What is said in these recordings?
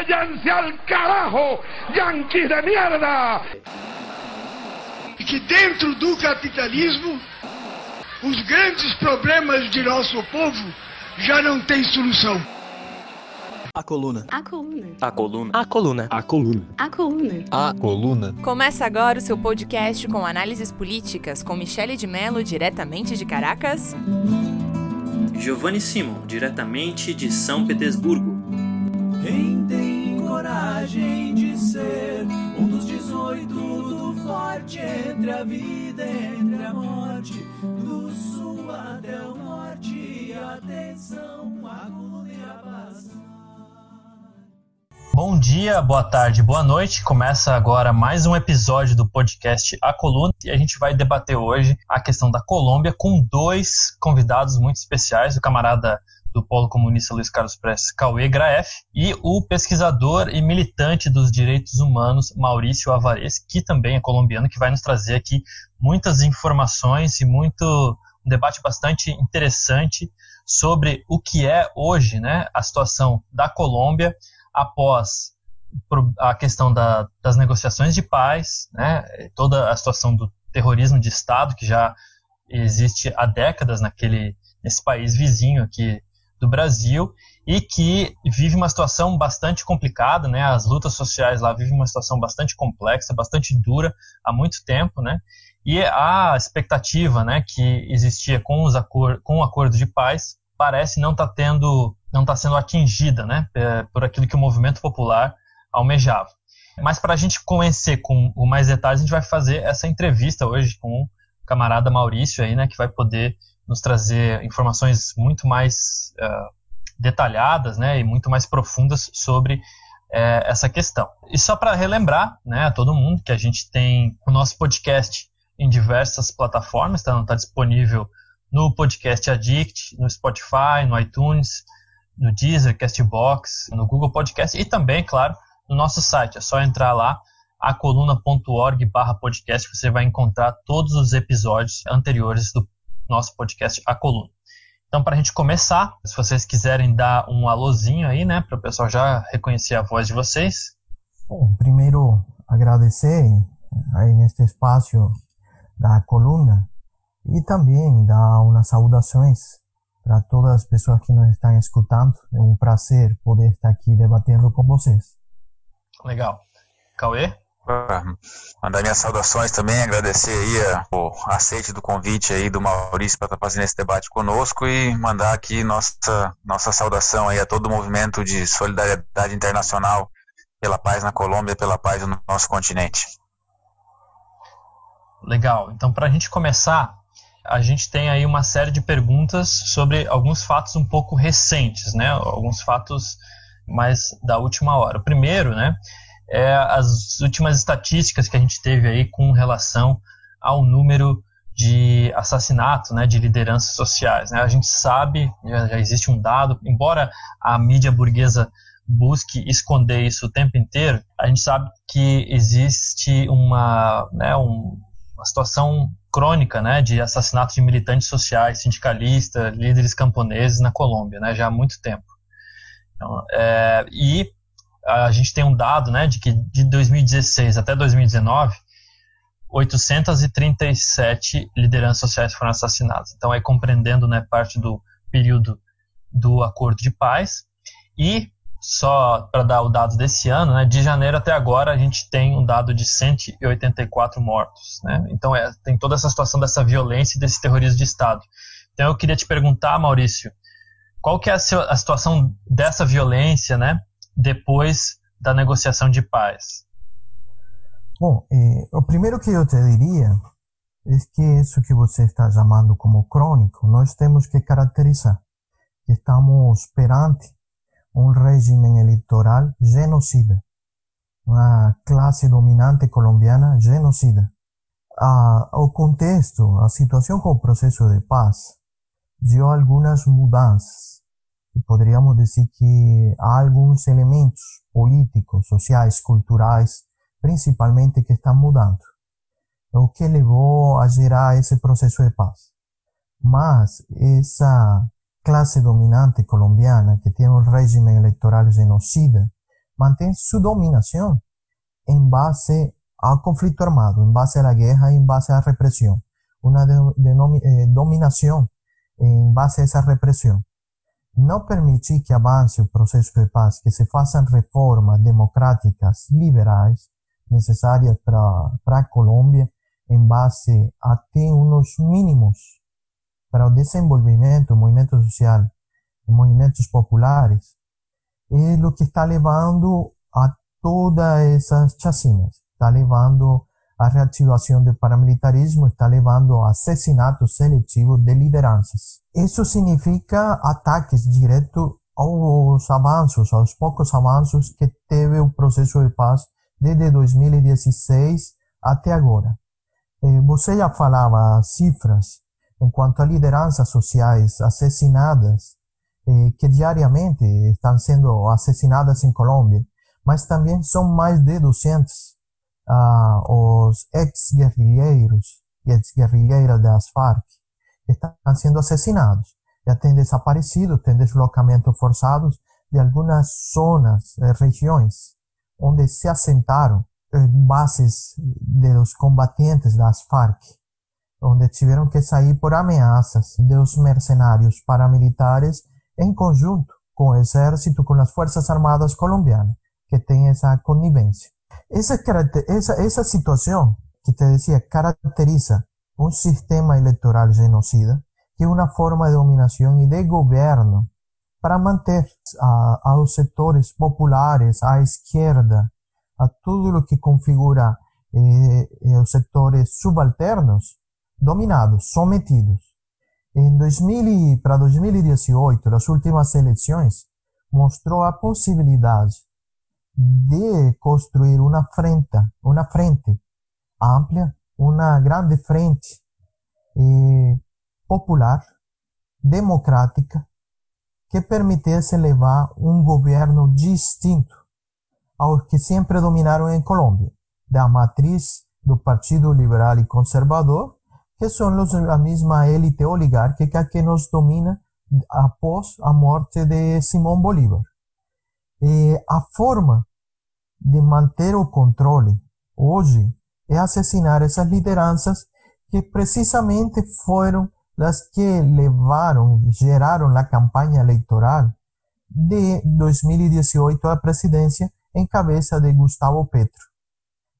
váyanse al carajo, yanquis de mierda! Que dentro do capitalismo, os grandes problemas de nosso povo já não têm solução. A coluna. A coluna. A coluna. A coluna. A coluna. A coluna. A coluna. Começa agora o seu podcast com análises políticas com Michele de Mello, diretamente de Caracas. Giovanni Simon, diretamente de São Petersburgo. Quem coragem de ser um dos 18 do forte entre a vida entre a morte, do sul até o norte, atenção, a coluna a paz. Bom dia, boa tarde, boa noite. Começa agora mais um episódio do podcast A Coluna e a gente vai debater hoje a questão da Colômbia com dois convidados muito especiais, o camarada do Polo Comunista Luiz Carlos Prestes Cauê Graef e o pesquisador e militante dos direitos humanos Maurício Avares, que também é colombiano, que vai nos trazer aqui muitas informações e muito um debate bastante interessante sobre o que é hoje, né, a situação da Colômbia após a questão da, das negociações de paz, né, toda a situação do terrorismo de Estado que já existe há décadas naquele nesse país vizinho aqui do Brasil e que vive uma situação bastante complicada, né? As lutas sociais lá vivem uma situação bastante complexa, bastante dura há muito tempo, né? E a expectativa, né, que existia com os acor com o acordo de paz parece não estar tá tendo, não está sendo atingida, né, por aquilo que o movimento popular almejava. Mas para a gente conhecer com mais detalhes, a gente vai fazer essa entrevista hoje com o camarada Maurício aí, né, que vai poder nos trazer informações muito mais uh, detalhadas né, e muito mais profundas sobre uh, essa questão. E só para relembrar né, a todo mundo que a gente tem o nosso podcast em diversas plataformas, tá, tá disponível no Podcast Addict, no Spotify, no iTunes, no Deezer, Castbox, no Google Podcast e também, claro, no nosso site. É só entrar lá, acoluna.org barra podcast, você vai encontrar todos os episódios anteriores do nosso podcast A Coluna. Então, para a gente começar, se vocês quiserem dar um alôzinho aí, né, para o pessoal já reconhecer a voz de vocês. Bom, primeiro agradecer aí neste espaço da coluna e também dar umas saudações para todas as pessoas que nos estão escutando. É um prazer poder estar aqui debatendo com vocês. Legal. Cauê? Mandar minhas saudações também, agradecer aí o aceite do convite aí do Maurício para estar tá fazendo esse debate conosco e mandar aqui nossa, nossa saudação aí a todo o movimento de solidariedade internacional pela paz na Colômbia, pela paz no nosso continente. Legal. Então, para a gente começar, a gente tem aí uma série de perguntas sobre alguns fatos um pouco recentes, né? Alguns fatos mais da última hora. O primeiro, né? É, as últimas estatísticas que a gente teve aí com relação ao número de assassinatos né, de lideranças sociais. Né? A gente sabe, já, existe um dado, embora a mídia burguesa busque esconder isso o tempo inteiro, a gente sabe que existe uma, né, um, uma situação crônica né, de assassinato de militantes sociais, sindicalistas, líderes camponeses na Colômbia, né, já há muito tempo. Então, é, e a gente tem um dado né, de que de 2016 até 2019, 837 lideranças sociais foram assassinadas. Então, aí compreendendo né, parte do período do acordo de paz. E, só para dar o dado desse ano, né, de janeiro até agora, a gente tem um dado de 184 mortos. Né? Então, é, tem toda essa situação dessa violência e desse terrorismo de Estado. Então, eu queria te perguntar, Maurício, qual que é a, a situação dessa violência, né? Depois da negociação de paz? Bom, eh, o primeiro que eu te diria é que isso que você está chamando como crônico, nós temos que caracterizar que estamos perante um regime eleitoral genocida, uma classe dominante colombiana genocida. Ah, o contexto, a situação com o processo de paz, deu algumas mudanças poderíamos dizer que há alguns elementos políticos, sociais, culturais, principalmente, que estão mudando. O que levou a gerar esse processo de paz. Mas essa classe dominante colombiana, que tem um regime eleitoral genocida, mantém sua dominação em base ao conflito armado, em base à guerra, em base à repressão. Uma de, de, eh, dominação em base a essa repressão. Não permitir que avance o processo de paz, que se façam reformas democráticas liberais necessárias para a Colômbia, em base a ter uns mínimos para o desenvolvimento movimento social, movimentos populares, é o que está levando a todas essas chacinas. Está levando a reativação do paramilitarismo, está levando a assassinatos seletivos de lideranças. Isso significa ataques diretos aos avanços, aos poucos avanços que teve o processo de paz desde 2016 até agora. Eh, você já falava cifras em quanto a lideranças sociais assassinadas, eh, que diariamente estão sendo assassinadas em Colômbia, mas também são mais de 200 uh, os ex-guerrilheiros e ex-guerrilheiras das Farc estão sendo assassinados. Já têm desaparecido, têm deslocamentos forçados de algumas zonas, eh, regiões, onde se assentaram eh, bases dos combatentes das Farc, onde tiveram que sair por ameaças dos mercenários paramilitares em conjunto com o exército, com as forças armadas colombianas, que têm essa conivência. Essa, essa, situação que te decía caracteriza un sistema electoral genocida, que es una forma de dominación y de gobierno para manter a, sectores populares, a izquierda, a todo lo que configura eh, los sectores subalternos dominados, sometidos. En 2000 y, para 2018, las últimas elecciones mostró a posibilidad de construir una frente, una frente amplia, una grande frente eh, popular, democrática, que permitisse levar um governo distinto aos que sempre dominaram em Colômbia, da matriz do Partido Liberal e Conservador, que são a mesma élite oligárquica que nos domina após a morte de Simão Bolívar. E a forma de manter o controle hoje é assassinar essas lideranças que precisamente foram as que levaram, geraram a campanha eleitoral de 2018 à presidência em cabeça de Gustavo Petro.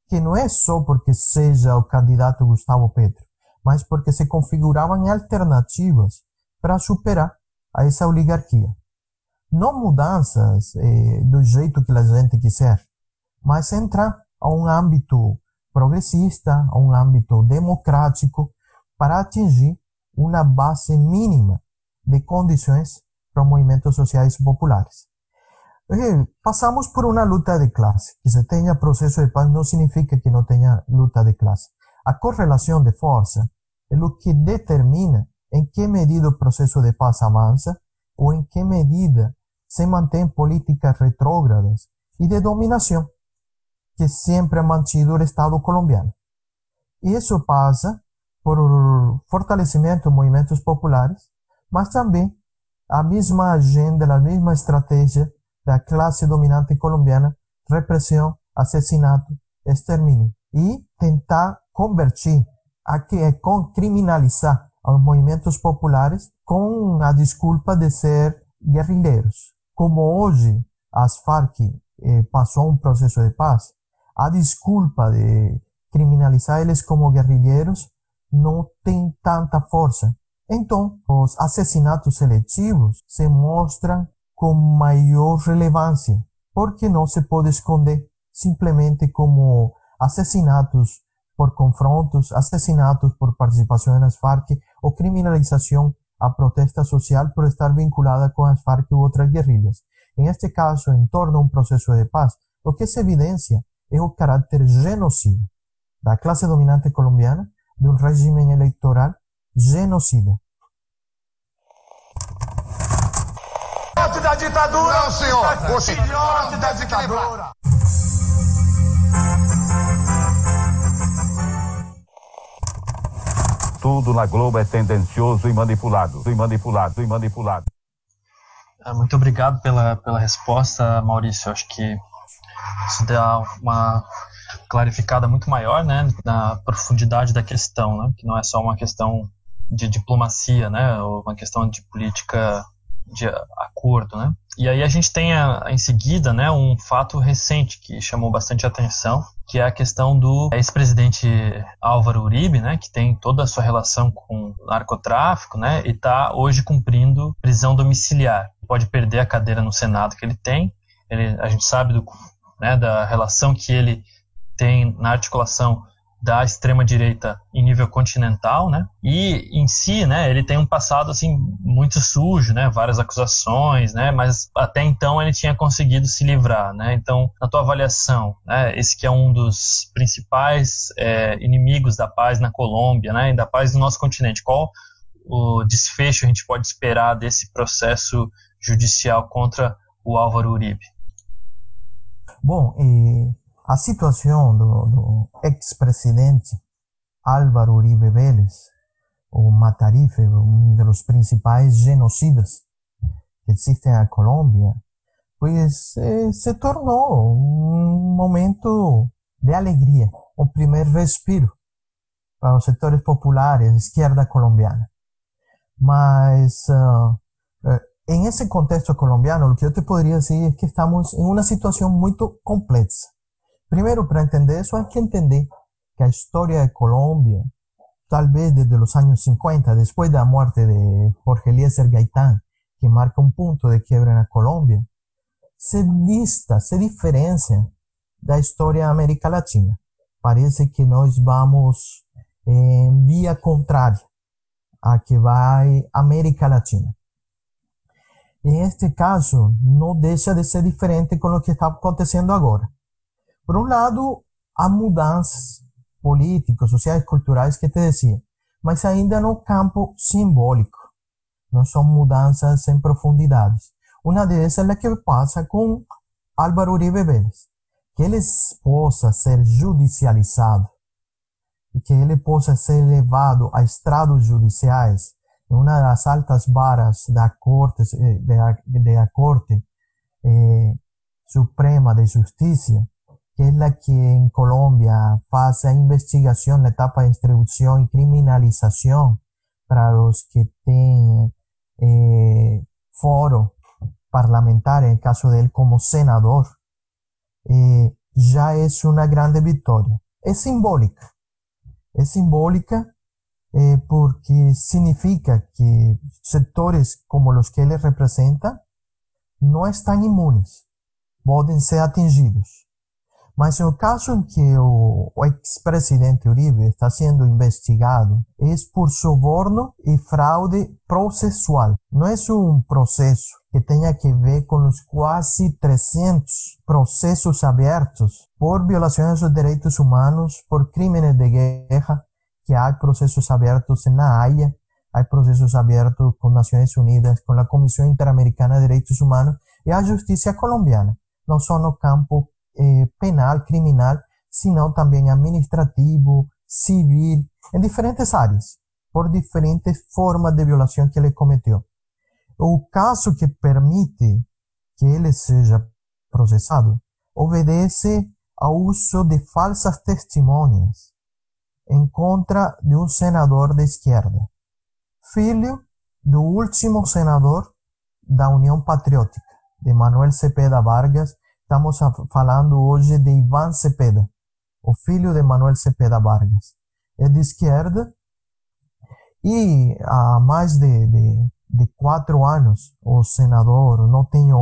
Que não é só porque seja o candidato Gustavo Petro, mas porque se configuravam alternativas para superar a essa oligarquia. Não mudanças eh, do jeito que a gente quiser, mas entrar a um âmbito progressista, a um âmbito democrático, para atingir uma base mínima de condições para movimentos sociais populares. Passamos por uma luta de classe. Que se tenha processo de paz não significa que não tenha luta de classe. A correlação de força é o que determina em que medida o processo de paz avança ou em que medida se mantém políticas retrógradas e de dominação que siempre ha mantido el Estado colombiano. Y eso pasa por fortalecimiento de movimientos populares, mas también a misma agenda, la misma estrategia de la clase dominante colombiana, represión, asesinato, exterminio, y tentar convertir, a que, con criminalizar a los movimientos populares con la disculpa de ser guerrilleros. Como hoy as FARC eh, pasó un proceso de paz, a desculpa de criminalizar eles como guerrilheiros não tem tanta força. Então, os assassinatos seletivos se mostram com maior relevância, porque não se pode esconder simplesmente como assassinatos por confrontos, assassinatos por participação nas Farc ou criminalização a protesta social por estar vinculada com as Farc ou outras guerrilhas. Em este caso, em torno a um processo de paz, o que se evidencia es un carácter genocida la clase dominante colombiana de un régimen electoral genocida. da ditadura! Não, senhor! Você da ditadura! Tudo na Globo é tendencioso e manipulado, e manipulado, e manipulado. Ah, muito obrigado pela, pela resposta, Maurício. Acho que Isso dá uma clarificada muito maior, né, na profundidade da questão, né, que não é só uma questão de diplomacia, né, ou uma questão de política de acordo, né. E aí a gente tem a, em seguida, né, um fato recente que chamou bastante atenção, que é a questão do ex-presidente Álvaro Uribe, né, que tem toda a sua relação com narcotráfico, né, e está hoje cumprindo prisão domiciliar. Pode perder a cadeira no Senado que ele tem. Ele, a gente sabe do, né, da relação que ele tem na articulação da extrema direita em nível continental, né? E em si, né, ele tem um passado assim muito sujo, né? Várias acusações, né? Mas até então ele tinha conseguido se livrar, né? Então, na tua avaliação, né, esse que é um dos principais é, inimigos da paz na Colômbia, né? E da paz no nosso continente, qual o desfecho a gente pode esperar desse processo judicial contra o Álvaro Uribe? Bom, e a situação do, do ex-presidente Álvaro Uribe Vélez, o Matarife, um dos principais genocidas que existem na Colômbia, pues eh, se tornou um momento de alegria, um primeiro respiro para os setores populares, esquerda colombiana. Mas uh, en ese contexto colombiano, lo que yo te podría decir es que estamos en una situación muy compleja. Primero, para entender eso hay que entender que la historia de Colombia, tal vez desde los años 50, después de la muerte de Jorge Eliezer Gaitán, que marca un punto de quiebra en la Colombia, se dista, se diferencia de la historia de América Latina. Parece que nos vamos en vía contraria a que va América Latina. En este caso, no deja de ser diferente con lo que está aconteciendo ahora. Por un lado, há mudanças políticas, sociais, culturais que te decía, mas ainda no campo simbólico. No son mudanças en profundidades. Una de esas es la que pasa con Álvaro Uribe Vélez, que ele possa ser judicializado e que ele possa ser levado a estrados judiciais, em uma das altas varas da corte, de, da corte eh, suprema de justiça, que es la que en Colombia pasa investigación, la etapa de distribución y criminalización para los que tienen eh, foro parlamentario, en el caso de él como senador, eh, ya es una grande victoria. Es simbólica. Es simbólica eh, porque significa que sectores como los que él representa no están inmunes, pueden ser atingidos. Mas no caso em que o, o ex-presidente Uribe está sendo investigado, é por suborno e fraude processual. Não é um processo que tenha que ver com os quase 300 processos abertos por violações dos direitos humanos, por crimes de guerra, que há processos abertos na Haia, há processos abertos com Nações Unidas, com a Comissão Interamericana de Direitos Humanos e a Justiça colombiana. Não só no campo eh, penal, criminal, sino también administrativo, civil, en diferentes áreas, por diferentes formas de violación que ele cometeu. O caso que permite que ele seja processado obedece ao uso de falsas testemunhas em contra de um senador de esquerda, filho do último senador da União Patriótica, de Manuel Cepeda Vargas, Estamos falando hoje de Ivan Cepeda, o filho de Manuel Cepeda Vargas. É de esquerda e há mais de, de, de quatro anos o senador, não tenho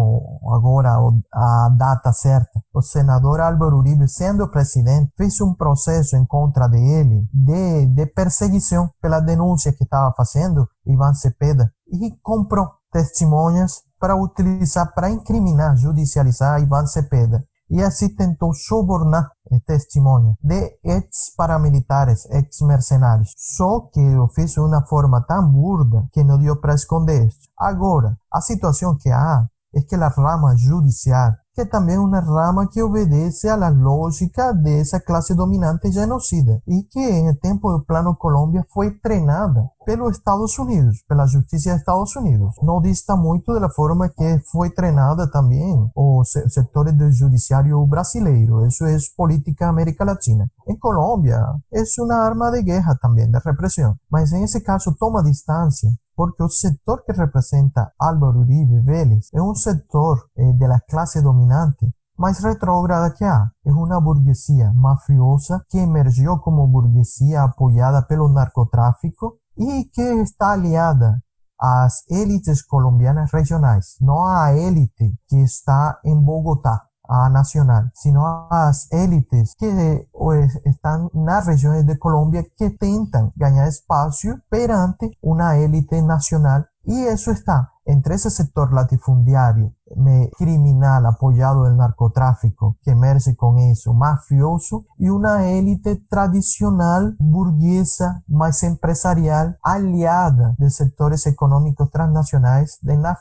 agora a data certa, o senador Álvaro Uribe, sendo presidente, fez um processo em contra dele de, de perseguição pela denúncia que estava fazendo Ivan Cepeda e comprou testemunhas para utilizar para incriminar, judicializar Ivan Cepeda. E assim tentou subornar testemunhas de ex-paramilitares, ex-mercenários. Só que o fez de uma forma tão burda que não deu para esconder isso. Agora, a situação que há é que a rama judicial, que também é uma rama que obedece à lógica dessa classe dominante genocida e que, em tempo do Plano Colômbia, foi treinada pelo Estados Unidos, pela justiça dos Estados Unidos. Não dista muito da forma que foi treinada também o setor do judiciário brasileiro. Isso é política América Latina. Em Colômbia, é uma arma de guerra também, de repressão. Mas em esse caso toma distância porque o setor que representa Álvaro Uribe Vélez é um setor eh, da classe dominante mais retrógrada que há. É uma burguesia mafiosa que emergiu como burguesia apoiada pelo narcotráfico e que está aliada às élites colombianas regionais, não à élite que está em Bogotá a nacional, sino as élites que estão nas regiões de Colômbia que tentam ganhar espaço perante uma élite nacional. E isso está entre ese sector latifundiario criminal apoyado del narcotráfico que emerge con eso, mafioso, y una élite tradicional burguesa, más empresarial, aliada de sectores económicos transnacionales de la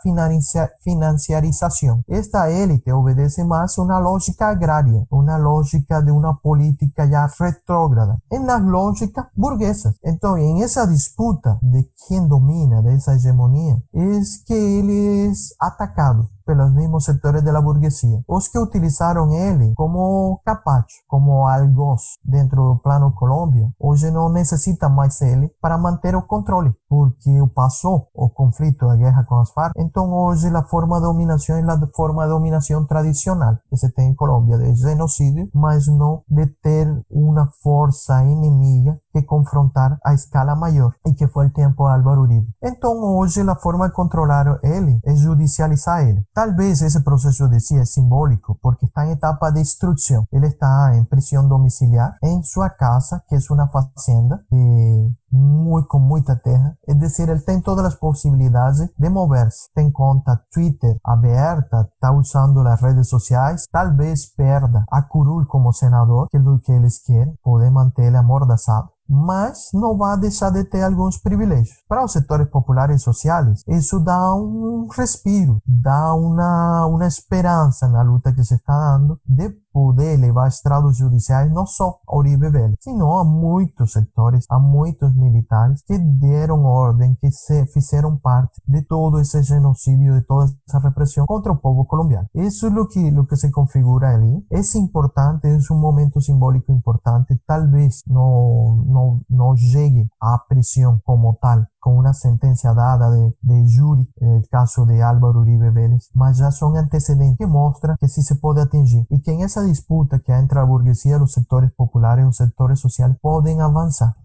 financiarización. Esta élite obedece más una lógica agraria, una lógica de una política ya retrógrada, en las lógicas burguesas. Entonces, en esa disputa de quién domina, de esa hegemonía, es que ele é atacado pelos mesmos setores da burguesia. Os que utilizaram ele como capacho, como algoz dentro do plano Colômbia, hoje não necessitam mais ele para manter o controle, porque passou o conflito, a guerra com as Farc. Então hoje a forma de dominação é a forma de dominação tradicional que se tem em Colômbia, de genocídio, mas não de ter uma força inimiga que confrontar a escala maior, e que foi o tempo de Álvaro Uribe. Então hoje a forma de controlar ele é judicializar ele. Tal vez ese proceso decía es simbólico porque está en etapa de instrucción. Él está en prisión domiciliar en su casa, que es una fazenda de muy, con mucha terra. Es decir, él tiene todas las posibilidades de moverse. Tem conta Twitter abierta, está usando las redes sociales. Tal vez perda a curul como senador, que es lo que ellos quieren, poder mantenerle amordazado mas não vai deixar de ter alguns privilégios. Para os setores populares e sociais, isso dá um respiro, dá uma, uma esperança na luta que se está dando de poder levar estrados judiciais não só a Uribe sino a muitos setores, a muitos militares que deram ordem, que se fizeram parte de todo esse genocídio, de toda essa repressão contra o povo colombiano. Isso é o que, o que se configura ali. É importante, é um momento simbólico importante, talvez não, não, não chegue à prisão como tal, com uma sentença dada de, de júri, no caso de Álvaro Uribe Vélez, mas já são antecedentes que mostram que se se pode atingir e que em essa disputa que há entre a burguesia, os setores populares e os setores sociais podem avançar.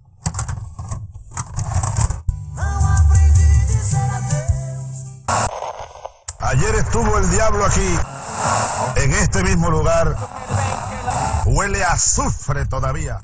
Ayer estuvo el diablo aquí, en este mismo lugar. Huele a azufre todavía.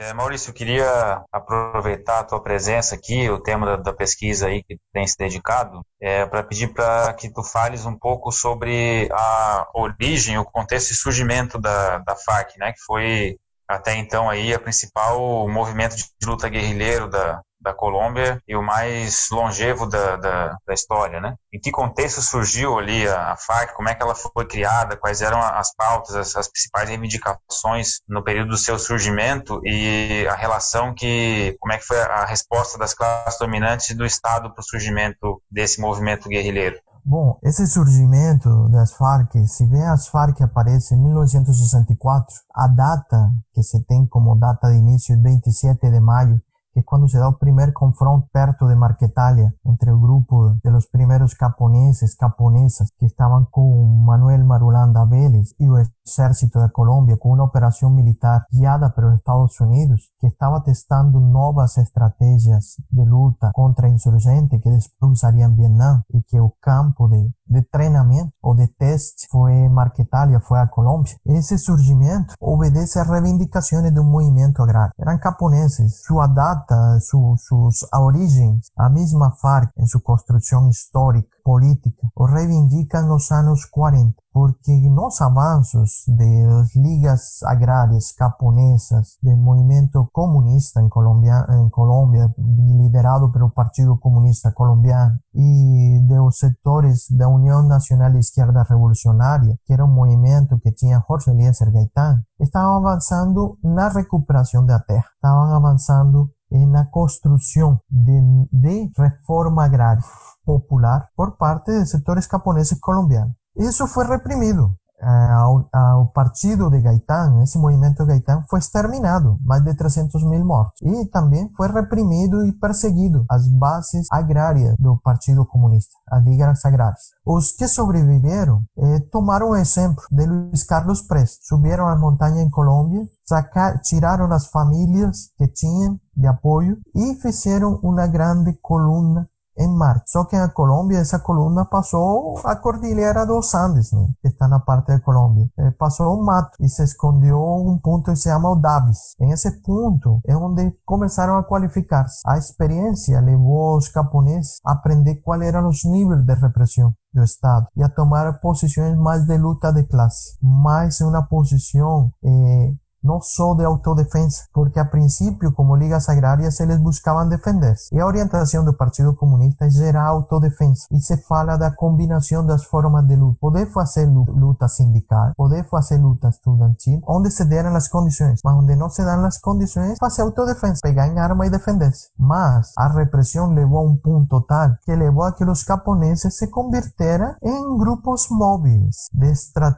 É, Maurício, eu queria aproveitar a tua presença aqui, o tema da, da pesquisa aí que tem se dedicado, é, para pedir para que tu fales um pouco sobre a origem, o contexto e surgimento da, da FARC, né, que foi até então aí a principal movimento de luta guerrilheiro da, da Colômbia e o mais longevo da, da, da, história, né? Em que contexto surgiu ali a, a, FARC? Como é que ela foi criada? Quais eram as pautas, as, as, principais reivindicações no período do seu surgimento e a relação que, como é que foi a resposta das classes dominantes do Estado para o surgimento desse movimento guerrilheiro? Bom, esse surgimento das Farc, se bem as Farc aparece em 1964, a data que se tem como data de início é 27 de maio que es cuando se da el primer confronto perto de Marquetalia entre el grupo de los primeros caponeses, caponesas que estaban con Manuel Marulanda Vélez y el ejército de Colombia con una operación militar guiada por Estados Unidos que estaba testando nuevas estrategias de luta contra insurgentes que después usarían Vietnam y que el campo de, de treinamento o de teste fue Marquetalia, fue a Colombia. Ese surgimiento obedece a reivindicaciones de un movimiento agrario. Eran caponeses. Su data su, sus orígenes, a misma FARC en su construcción histórica, política, o reivindican los años 40 porque los avances de las ligas agrarias japonesas, del movimiento comunista en Colombia, en Colombia liderado por el Partido Comunista Colombiano, y de los sectores de la Unión Nacional de Izquierda Revolucionaria, que era un movimiento que tenía Jorge Eliezer Gaitán, estaban avanzando en la recuperación de la tierra, estaban avanzando en la construcción de, de reforma agraria popular por parte de sectores japoneses colombianos. Eso fue reprimido. al partido de Gaitán, ese movimiento de Gaitán, fue exterminado, más de 300 mil muertos. Y también fue reprimido y perseguido las bases agrarias del Partido Comunista, las ligas agrarias. Los que sobrevivieron eh, tomaron ejemplo de Luis Carlos Pres, subieron a la montaña en Colombia, sacar, tiraron las familias que tenían de apoyo y hicieron una grande columna en marcha. Só que en Colombia esa columna pasó a Cordillera de los Andes, que está en la parte de Colombia. Eh, pasó un mato y se escondió un punto que se llama Davis. En ese punto es donde comenzaron a cualificarse. A experiencia llevó a los japoneses a aprender cuáles eran los niveles de represión del Estado y a tomar posiciones más de lucha de clase, más una posición eh, no solo de autodefensa, porque a principio como ligas agrarias eles buscaban defenderse. E a orientação do Partido Comunista é gerar autodefensa e se fala da combinação das formas de luta. Poder fazer luta sindical, poder fazer luta estudantil, onde se deram as condições, mas onde não se dão as condições, fazer autodefensa, pegar em arma e defender-se. Mas a repressão levou a um ponto tal que levou a que os japoneses se convirtieran em grupos móveis de,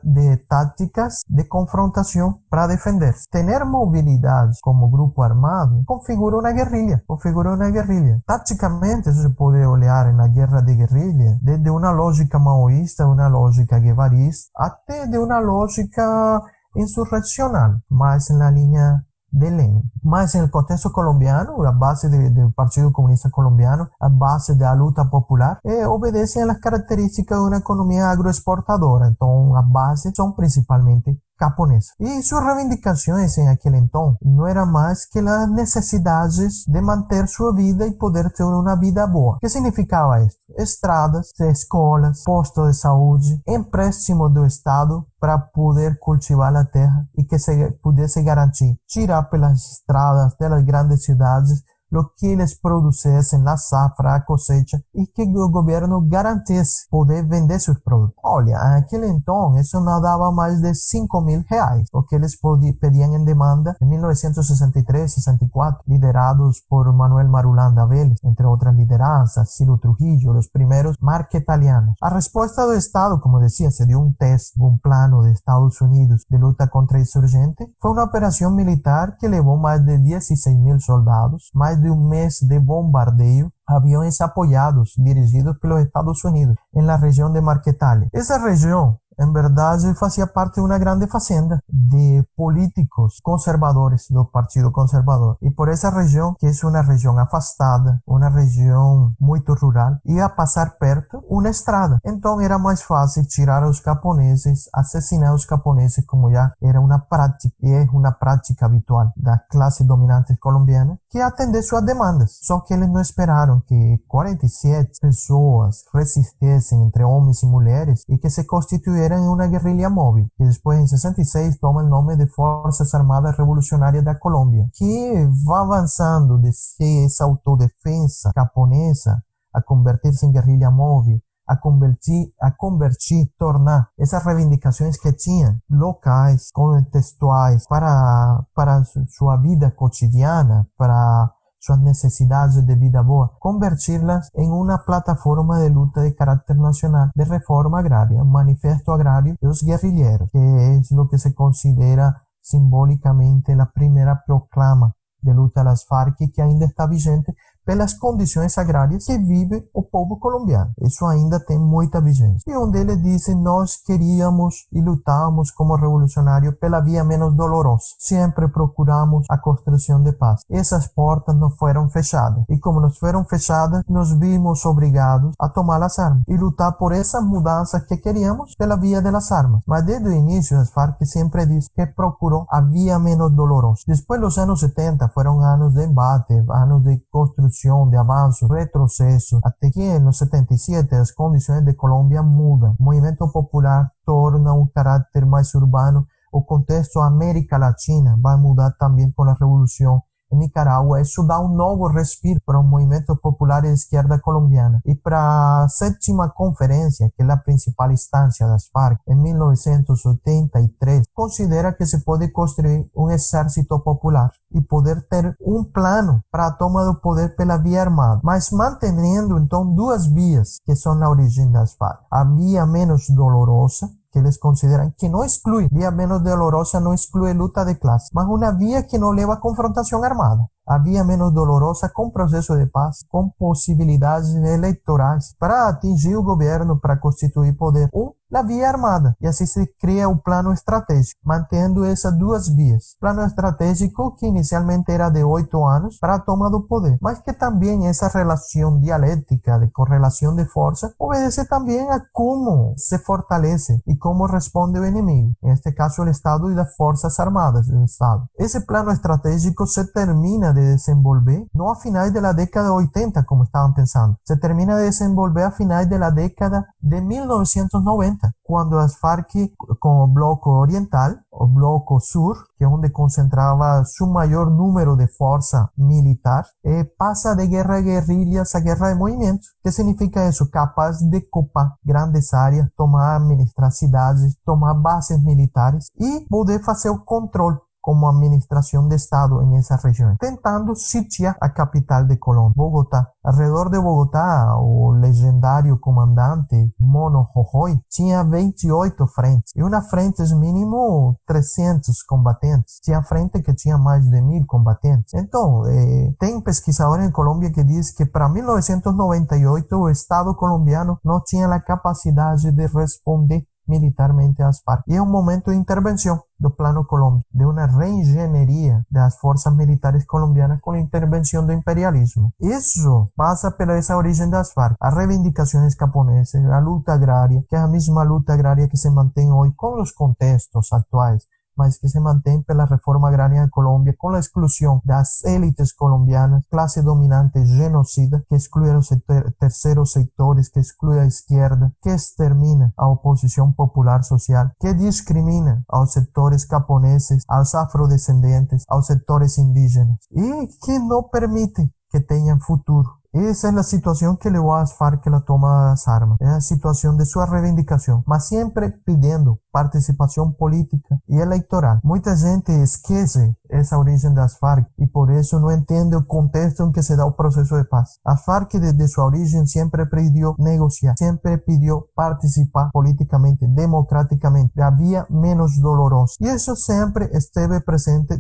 de táticas de confrontação para defender Tener movilidad como grupo armado configura una guerrilla, configura una guerrilla. Tácticamente eso se puede olear en la guerra de guerrilla, desde una lógica maoísta, una lógica guevarista, hasta de una lógica insurreccional, más en la línea de Lenin. Mas el contexto colombiano, a base del Partido Comunista Colombiano, a base de la lucha popular, eh, obedecen a las características de una economía agroexportadora. Entonces, a base son principalmente japonesa. E suas reivindicações em aquele então não era mais que as necessidades de manter sua vida e poder ter uma vida boa. O que significava isso? Estradas, escolas, postos de saúde, empréstimo do Estado para poder cultivar a terra e que se pudesse garantir tirar pelas estradas das grandes cidades lo que eles produzissem na safra, a cosecha, e que o governo garantisse poder vender seus produtos. Olha, naquele então, isso não dava mais de 5 mil reais, o que eles pediam em demanda em 1963, 64, liderados por Manuel Marulanda Vélez, entre outras lideranças, Ciro Trujillo, os primeiros marquetalianos. A resposta do Estado, como decía, se dio un test, un plano de Estados Unidos de luta contra insurgente, foi uma operação militar que levou mais de 16 mil soldados, mais de un mes de bombardeo aviones apoyados dirigidos por los Estados Unidos en la región de Marquetalia. Esa región en verdad hacía parte de una grande fazenda de políticos conservadores del Partido Conservador. Y por esa región, que es una región afastada, una región muy rural, iba a pasar perto una estrada. Entonces era más fácil tirar a los japoneses, asesinar a los japoneses como ya era una práctica, y es una práctica habitual de la clase dominante colombiana, que atender sus demandas. Só que ellos no esperaron que 47 personas resistiesen entre hombres y mujeres y que se constituyeran en una guerrilla móvil, que después en 66 toma el nombre de Fuerzas Armadas Revolucionarias de Colombia, que va avanzando desde esa autodefensa japonesa a convertirse en guerrilla móvil, a convertir, a convertir, tornar esas reivindicaciones que tenían locales, contextuales, para, para su, su vida cotidiana, para sus necesidades de vida boa, convertirlas en una plataforma de luta de carácter nacional de reforma agraria, un manifiesto agrario de los guerrilleros, que es lo que se considera simbólicamente la primera proclama de luta das Farc que ainda está vigente pelas condições agrárias que vive o povo colombiano. Isso ainda tem muita vigência. E onde ele disse, nós queríamos e lutamos como revolucionários pela via menos dolorosa. Sempre procuramos a construção de paz. Essas portas não foram fechadas. E como nos foram fechadas, nos vimos obrigados a tomar as armas e lutar por essas mudanças que queríamos pela via das armas. Mas desde o início, as Farc sempre disse que procurou a via menos dolorosa. Depois dos anos 70, foram anos de embate, anos de construção de avanço, retrocesso, até que nos 77 as condições de Colômbia mudam. O movimento popular torna um caráter mais urbano. O contexto América Latina vai mudar também com a revolução em Nicarágua, isso dá um novo respiro para o movimento popular de esquerda colombiana. E para a sétima conferência, que é a principal instância das Farc, em 1983, considera que se pode construir um exército popular e poder ter um plano para a toma do poder pela via armada, mas mantendo então duas vias que são a origem das Farc. A via menos dolorosa, que eles consideram que não exclui, via menos dolorosa não exclui luta de classe, mas uma via que não leva a confrontação armada. A via menos dolorosa com processo de paz, com possibilidades eleitorais para atingir o governo, para constituir poder, ou na via armada. E assim se cria um plano estratégico, mantendo essas duas vias. Plano estratégico que inicialmente era de oito anos para a toma do poder, mas que também essa relação dialética de correlação de força obedece também a como se fortalece e como responde o inimigo. Em este caso, o Estado e as Forças Armadas do Estado. Esse plano estratégico se termina de desenvolver no a finais da década 80, como estavam pensando. Se termina de desenvolver a finais da década de 1990 quando as Farc, com o Bloco Oriental, o Bloco Sur, que é onde concentrava seu maior número de força militar, eh, passa de guerra de guerrilhas a guerra de movimento. que significa isso? Capaz de copar grandes áreas, tomar, administrar cidades, tomar bases militares e poder fazer o controle como administración de Estado en esa región, tentando sitiar a capital de Colombia, Bogotá. Alrededor de Bogotá, o legendario comandante Mono Jojoy tinha 28 frentes, e uma frente mínimo 300 combatentes. Tinha frente que tinha mais de mil combatentes. Então, eh, tem pesquisador em Colômbia que diz que para 1998 o Estado colombiano não tinha a capacidade de responder militarmente às Farc. E é um momento de intervenção do Plano Colômbia, de uma reengenharia das forças militares colombianas com a intervenção do imperialismo. Isso passa pela essa origem das Farc, as reivindicações camponesas, a luta agrária, que é a mesma luta agrária que se mantém hoje com os contextos atuais mas que se mantém pela reforma agrária de Colômbia, com a exclusão das élites colombianas, classe dominante genocida, que exclui os terceiros setores, que exclui a esquerda, que extermina a oposição popular social, que discrimina aos setores camponeses, aos afrodescendentes, aos setores indígenas, e que não permite que tenham futuro. Esa es la situación que le va a FARC que la toma las armas. Es la situación de su reivindicación, mas siempre pidiendo participação política e eleitoral. Muita gente esquece essa origem das Farc e por isso não entende o contexto em que se dá o processo de paz. A Farc desde sua origem sempre pediu negociar, sempre pediu participar politicamente, democraticamente, a via menos dolorosa. E isso sempre esteve presente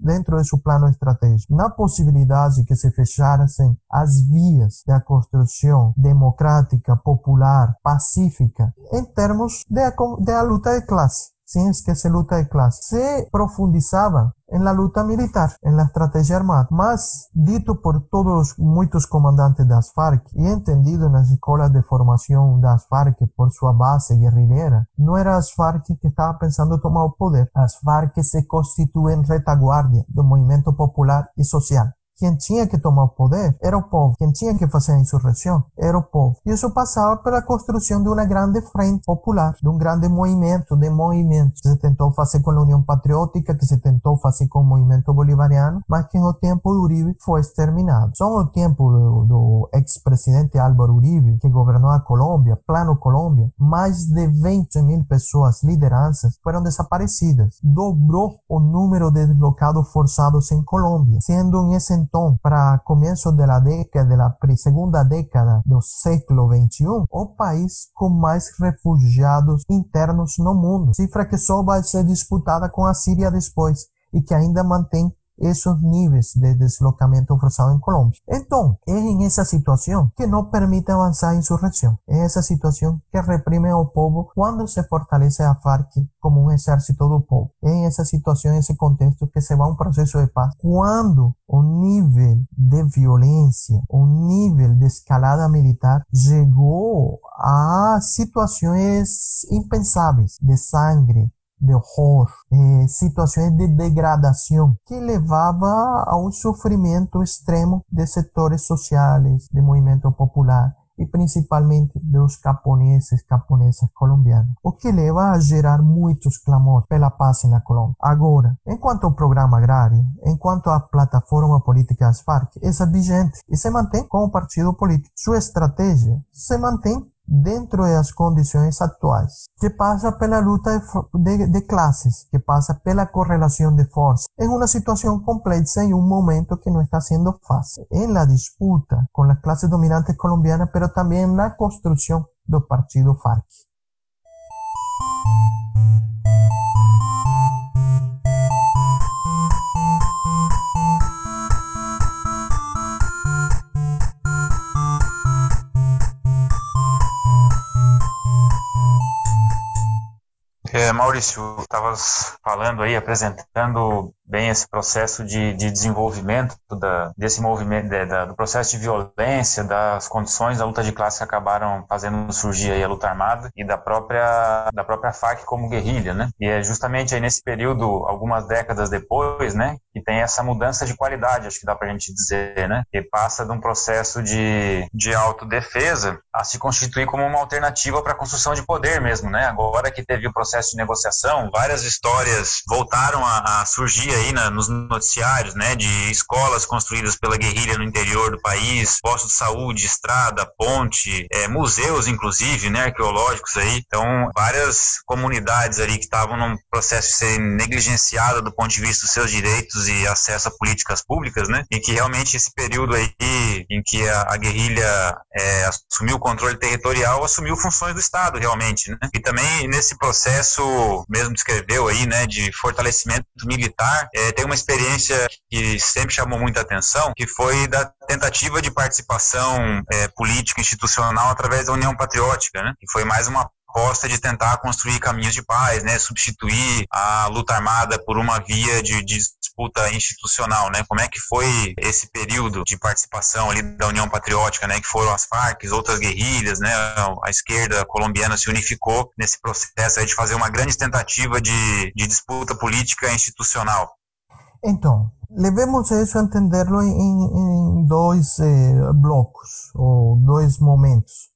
dentro de seu plano estratégico. Na possibilidade que se fechassem as vias da construção democrática, popular, pacífica, em termos de, de a de clase, sin esquecer luta de clase. Se profundizaba en la luta militar, en la estrategia armada, mas dito por todos muitos comandantes das FARC e entendido nas escolas de formação das FARC por sua base guerrilheira, não era as FARC que estava pensando tomar o poder. As FARC se constituem retaguardia do movimento popular e social. Quem tinha que tomar o poder era o povo. Quem tinha que fazer a insurreição era o povo. E isso passava pela construção de uma grande frente popular, de um grande movimento, de movimentos. Que se tentou fazer com a União Patriótica, que se tentou fazer com o movimento bolivariano, mas que no tempo do Uribe foi exterminado. Só no tempo do, do ex-presidente Álvaro Uribe, que governou a Colômbia, Plano Colômbia, mais de 20 mil pessoas, lideranças, foram desaparecidas. Dobrou o número de deslocados forçados em Colômbia, sendo em esse então, para começo da década, da segunda década do século XXI, o país com mais refugiados internos no mundo. Cifra que só vai ser disputada com a Síria depois e que ainda mantém esses níveis de deslocamento forçado em Colômbia. Então, é em essa situação que não permite avançar a insurreição. É essa situação que reprime ao povo quando se fortalece a FARC como um exército do povo. É em essa situação, esse contexto, que se vai um processo de paz. Quando o nível de violência, o nível de escalada militar chegou a situações impensáveis de sangue, de horror, eh, situações de degradação que levava a um sofrimento extremo de setores sociais, de movimento popular e principalmente dos camponeses, camponesas colombianas, o que leva a gerar muitos clamores pela paz na Colômbia. Agora, enquanto ao programa agrário, enquanto à plataforma política das Farc, essa é vigente e se mantém como partido político. Sua estratégia se mantém dentro das condições atuais, que passa pela luta de, de, classes, que passa pela correlação de forças, em uma situação complexa em um momento que não está sendo fácil, em la disputa com as classes dominantes colombianas, mas também na construção do partido FARC. É, Maurício, estavas falando aí, apresentando bem esse processo de, de desenvolvimento da, desse movimento, de, da, do processo de violência, das condições da luta de classe que acabaram fazendo surgir aí a luta armada e da própria, da própria FARC como guerrilha, né? E é justamente aí nesse período, algumas décadas depois, né, que tem essa mudança de qualidade, acho que dá pra gente dizer, né? Que passa de um processo de, de autodefesa a se constituir como uma alternativa para a construção de poder mesmo, né? Agora que teve o processo de negociação, várias histórias voltaram a, a surgir aí na, nos noticiários, né? De escolas construídas pela guerrilha no interior do país, postos de saúde, estrada, ponte, é, museus, inclusive, né? Arqueológicos aí. Então, várias comunidades ali que estavam num processo de ser negligenciada do ponto de vista dos seus direitos e acesso a políticas públicas, né? E que realmente esse período aí em que a, a guerrilha é, assumiu o controle territorial, assumiu funções do Estado realmente, né? E também nesse processo, mesmo descreveu aí, né, de fortalecimento militar, é, tem uma experiência que sempre chamou muita atenção, que foi da tentativa de participação é, política institucional através da União Patriótica, né? Que foi mais uma aposta de tentar construir caminhos de paz, né, substituir a luta armada por uma via de, de, disputa institucional, né? Como é que foi esse período de participação ali da União Patriótica, né? Que foram as Farc, outras guerrilhas, né? A esquerda colombiana se unificou nesse processo aí de fazer uma grande tentativa de, de disputa política institucional. Então, levemos isso a entenderlo em, em dois eh, blocos ou dois momentos.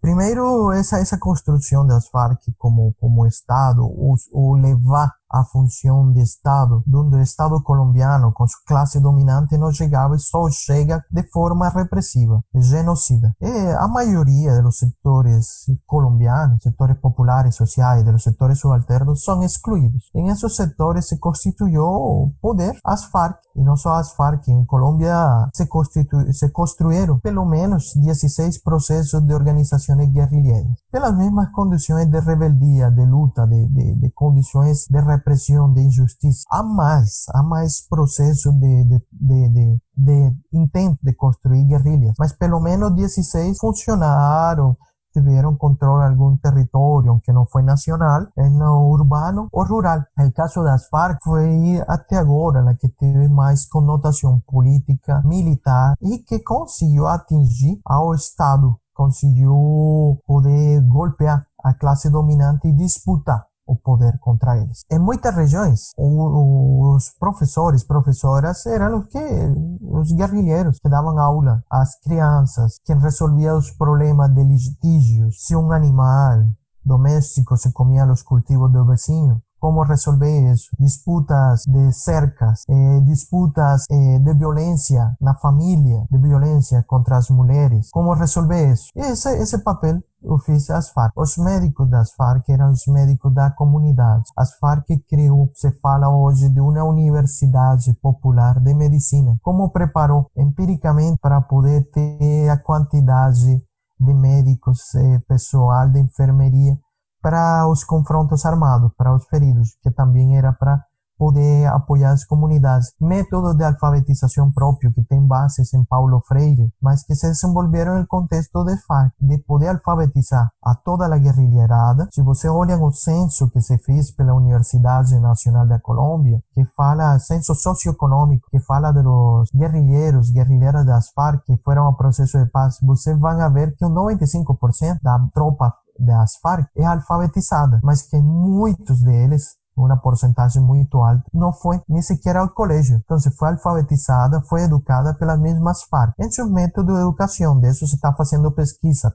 Primeiro, essa, essa construção das Farc como, como Estado, o, o levar a função de Estado, onde o Estado colombiano, com sua classe dominante, não chegava e só chega de forma repressiva, genocida. E a maioria dos setores colombianos, setores populares, sociais, dos setores subalternos, são excluídos. Em esses setores se constituiu o poder, as Farc, e não só as Farc, em Colômbia se, constitu se construíram pelo menos 16 processos de organizações guerrilheiras, pelas mesmas condições de rebeldia, de luta, de, de, de condições de repressão, de injustiça. Há mais, há mais processo de, de, de, de, de intento de construir guerrilhas, mas pelo menos 16 funcionaram, tiveram controle de algum território que não foi nacional, é no urbano ou rural. O caso das Farc foi até agora a que teve mais conotação política, militar e que conseguiu atingir ao Estado, conseguiu poder golpear a classe dominante e disputar o poder contra eles. Em muitas regiões, os professores, professoras eram os que os guerrilheiros que davam aula às crianças, quem resolvia os problemas de litígios, se um animal doméstico se comia os cultivos do vizinho, como resolver isso, disputas de cercas, eh, disputas eh, de violência na família, de violência contra as mulheres, como resolver isso. Esse, esse papel eu fiz as Farc. Os médicos das Farc eram os médicos da comunidade. As Farc criou, se fala hoje, de uma universidade popular de medicina. Como preparou empiricamente para poder ter a quantidade de médicos, eh, pessoal de enfermeria para os confrontos armados, para os feridos, que também era para poder apoiar as comunidades. Métodos de alfabetização próprio que tem bases em Paulo Freire, mas que se desenvolveram no contexto de FARC, de poder alfabetizar a toda a guerrilheirada. Se você olha o censo que se fez pela Universidade Nacional da Colômbia, que fala censo socioeconômico, que fala dos guerrilheiros, guerrilheiras das FARC que foram a processo de paz, você vai ver que o 95% da tropa das Farc é alfabetizada, mas que muitos deles una porcentaje muy alta, no fue ni siquiera al colegio. Entonces fue alfabetizada, fue educada por las mismas FARC. En su método de educación, de eso se está haciendo pesquisa.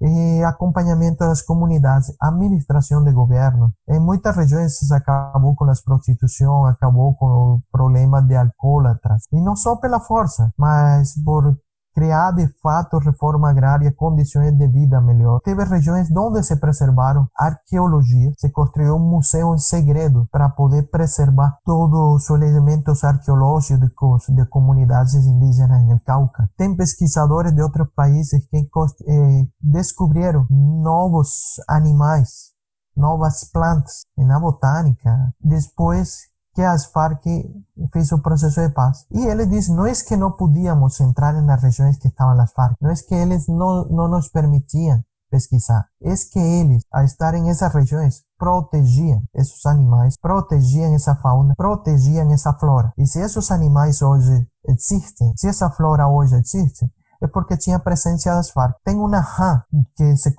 Eh, acompañamiento de las comunidades, administración de gobierno. En muchas regiones se acabó con la prostitución, acabó con el problema de alcoólatras. Y no solo por la fuerza, mas por criar de fato reforma agrária, condições de vida melhor. Teve regiões onde se preservaram arqueologia, se construiu um museu em segredo para poder preservar todos os elementos arqueológicos de comunidades indígenas no Cauca. Tem pesquisadores de outros países que eh, descobriram novos animais, novas plantas na botânica. Depois que as Farc fez o processo de paz. E ele diz, não é que não podíamos entrar nas regiões que estavam as Farc, não é que eles não, não nos permitiam pesquisar, é que eles, a estar em essas regiões, protegiam esses animais, protegiam essa fauna, protegiam essa flora. E se esses animais hoje existem, se essa flora hoje existe, é porque tinha presença das Farc. Tem uma rã que, se,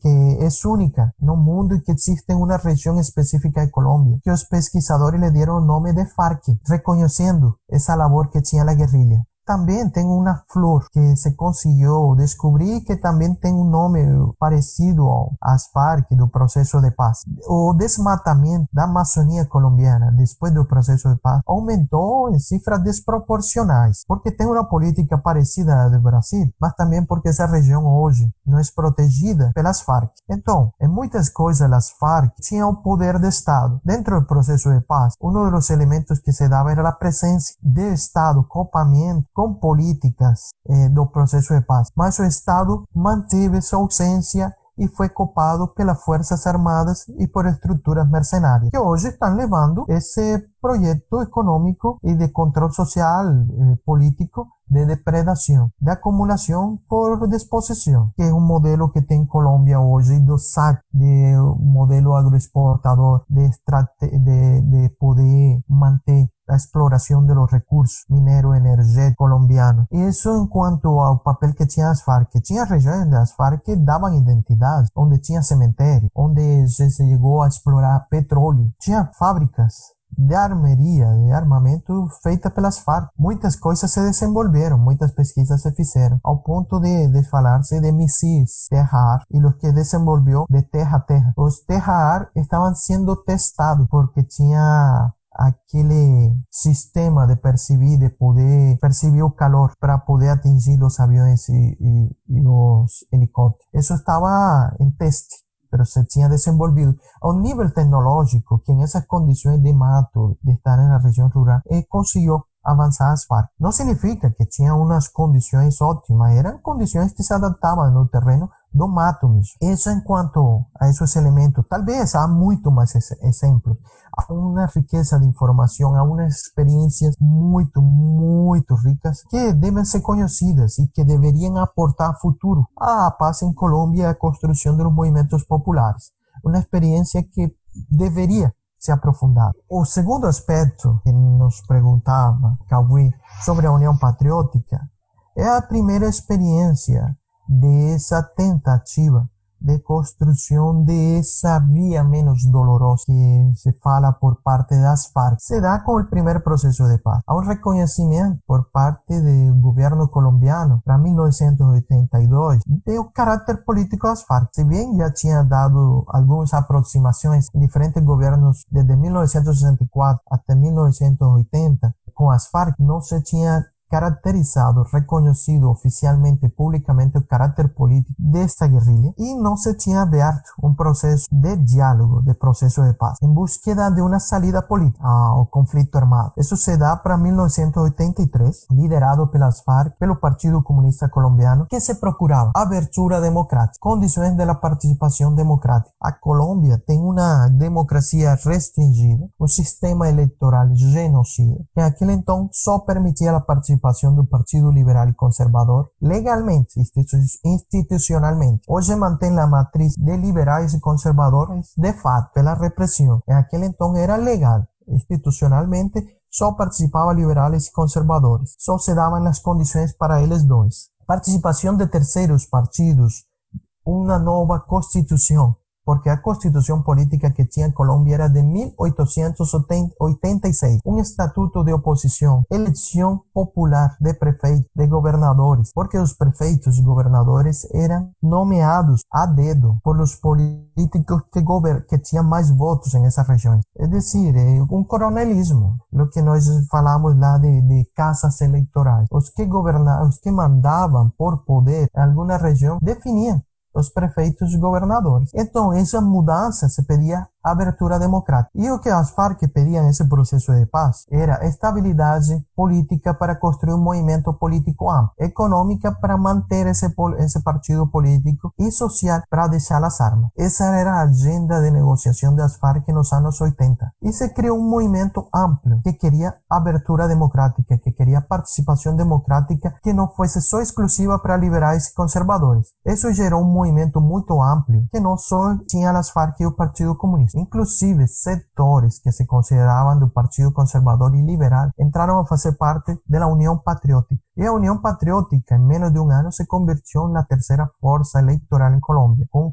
que é única no mundo e que existe em uma região específica de Colômbia, que os pesquisadores lhe deram o nome de Farc, reconhecendo essa labor que tinha a guerrilha. También tengo una flor que se consiguió descubrir que también tiene un nombre parecido às FARC do proceso de paz. O desmatamento da Amazônia colombiana después del proceso de paz aumentou em cifras desproporcionais, porque tem uma política parecida à do Brasil, mas também porque essa região hoje não é protegida pelas FARC. Então, em muitas coisas as FARC tinham poder de Estado. Dentro do processo de paz, um dos elementos que se dava era a presença do Estado, copamento, com políticas eh, do processo de paz. Mas o Estado manteve sua ausência e foi copado pelas Forças Armadas e por estruturas mercenárias, que hoje estão levando esse projeto econômico e de controle social, eh, político, de depredação, de acumulação por disposição, que é um modelo que tem Colômbia hoje do SAC, de modelo agroexportador, de, de, de poder manter la exploración de los recursos mineros energéticos colombianos. Y eso en cuanto al papel que tenía las FARC, que tinha regiones de las FARC que daban identidad, donde tinha cementerio, donde se, se llegó a explorar petróleo, tinha fábricas de armeria, de armamento feita pelas FARC. Muitas coisas se desenvolveram, muitas pesquisas se fizeram, ao ponto de, de falar-se de mísseis terra-ar e os que desenvolveu de terra-terra. Os terra-ar estavam sendo testados porque tinha aquele sistema de percibir, de poder percibir o calor para poder atingir os aviões e, e, e os helicópteros. Isso estava em teste, mas se tinha desenvolvido a um nível tecnológico que em essas condições de mato, de estar na região rural, eh, conseguiu avançar as FARC. Não significa que tinha umas condições ótimas, eram condições que se adaptavam no terreno do mesmo. Isso em quanto a esses elementos. Talvez há muito mais exemplos. Há uma riqueza de informação, há umas experiências muito, muito ricas que devem ser conhecidas e que deveriam aportar futuro à paz em Colômbia e à construção dos movimentos populares. Uma experiência que deveria se aprofundar. O segundo aspecto que nos perguntava Cauê sobre a União Patriótica é a primeira experiência de esa tentativa de construção de essa via menos dolorosa que se fala por parte das FARC se dá com o primeiro processo de paz. Há um reconhecimento por parte do governo colombiano para 1982 do caráter político das FARC. Se bem já tinha dado algumas aproximações em diferentes governos desde 1964 até 1980 com as FARC, não se tinha caracterizado, reconocido oficialmente, públicamente el carácter político de esta guerrilla y no se tiene abierto un proceso de diálogo, de proceso de paz, en búsqueda de una salida política al conflicto armado. Eso se da para 1983, liderado pelas FARC, pelo Partido Comunista Colombiano, que se procuraba abertura democrática, condiciones de la participación democrática. A Colombia tiene una democracia restringida, un sistema electoral genocida, que en aquel entonces solo permitía la participación participação do Partido Liberal e Conservador legalmente, institucionalmente. Hoje mantém a matriz de liberais e conservadores de fato pela repressão. Em aquele então era legal, institucionalmente só participavam liberais e conservadores. Só se davam as condições para eles dois. Participação de terceiros partidos, uma nova constituição porque a constitución política que tinha Colombia era de 1886, un estatuto de oposición, elección popular de prefeitos, de gobernadores, porque los prefeitos y gobernadores eran nomeados a dedo por los políticos que, que tinham mais votos en esas regiones. Es decir, eh, un coronelismo, lo que nós falamos lá de, de casas electorales. Los que gobernaban, los que mandaban por poder en alguna región definían los prefeitos y gobernadores. Entonces, esa mudanza se pedía abertura democrática. E o que as Farc pediam nesse processo de paz era estabilidade política para construir um movimento político amplo, econômica para manter esse, esse partido político e social para deixar as armas. Essa era a agenda de negociação das Farc nos anos 80. E se criou um movimento amplo que queria abertura democrática, que queria participação democrática que não fosse só exclusiva para liberais e conservadores. Isso gerou um movimento muito amplo que não só tinha as Farc e o Partido Comunista inclusive setores que se consideraban del Partido Conservador y Liberal entraron a hacer parte de la Unión Patriótica. Y la Unión Patriótica en menos de un año se convirtió en la tercera fuerza electoral en Colombia, con un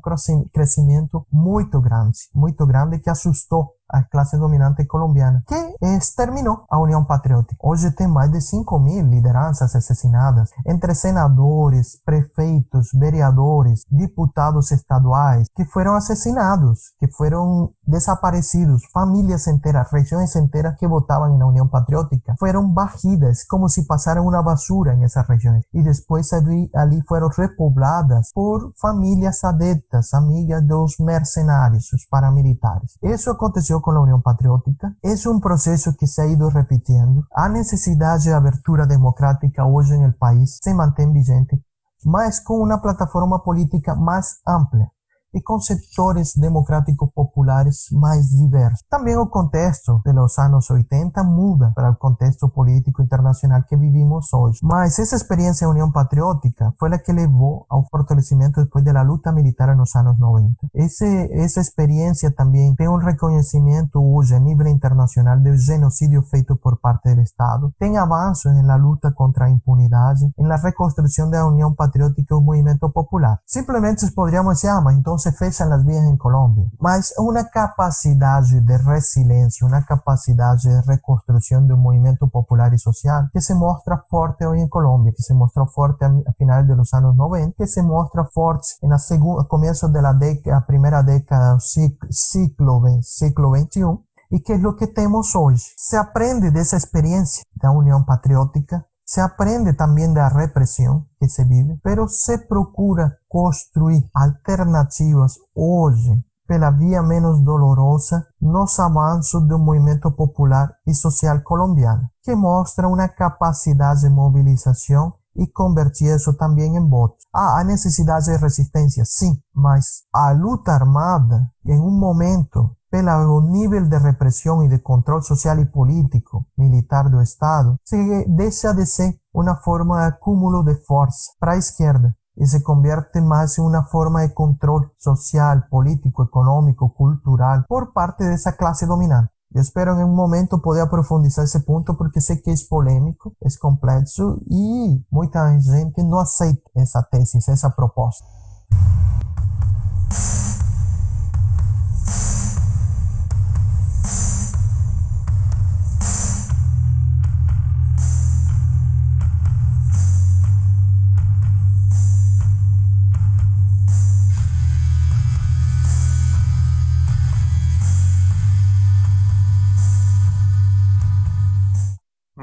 crecimiento muy grande, muy grande que asustó a classe dominante colombiana, que exterminou a União Patriótica. Hoje tem mais de 5 mil lideranças assassinadas, entre senadores, prefeitos, vereadores, deputados estaduais, que foram assassinados, que foram desaparecidos, famílias inteiras, regiões inteiras que votavam na União Patriótica, foram barridas como se passaram uma basura nessas regiões. E depois ali, ali foram repobladas por famílias adeptas, amigas dos mercenários, os paramilitares. Isso aconteceu con la Unión Patriótica. Es un proceso que se ha ido repitiendo. A necesidad de abertura democrática hoy en el país se mantiene vigente, mas con una plataforma política más amplia e com setores democráticos populares mais diversos. Também o contexto de los anos 80 muda para o contexto político internacional que vivimos hoje. Mas essa experiência União Patriótica foi a que levou ao fortalecimento depois da luta militar nos anos 90. Esse, essa experiência também tem um reconhecimento hoje a nível internacional do genocídio feito por parte do Estado. Tem avanços na luta contra a impunidade, na reconstrução da União Patriótica e o movimento popular. Simplesmente poderíamos dizer, ah, mas então se fechan las vías en Colombia, mas una capacidad de resiliencia, una capacidad de reconstrucción de un movimiento popular y social que se muestra fuerte hoy en Colombia, que se mostró fuerte a finales de los años 90, que se muestra fuerte en la segunda, comienzo de la década, primera década siglo, siglo XXI, y que es lo que tenemos hoy. Se aprende de esa experiencia de la Unión Patriótica se aprende también de la represión que se vive, pero se procura construir alternativas. Hoy pela vía menos dolorosa nos avanços do movimento popular e social colombiano, que mostra uma capacidade de mobilização e convertir isso também em votos. Ah, há necessidade de resistência, sim, mas a luta armada, em um momento pelo nível de repressão e de controle social e político militar do Estado, se deixa de ser uma forma de acúmulo de força para a esquerda e se convierte mais em uma forma de controle social, político, econômico, cultural por parte dessa classe dominante. Eu espero em um momento poder aprofundizar esse ponto porque sei que é polêmico, é complexo e muita gente não aceita essa tese, essa proposta.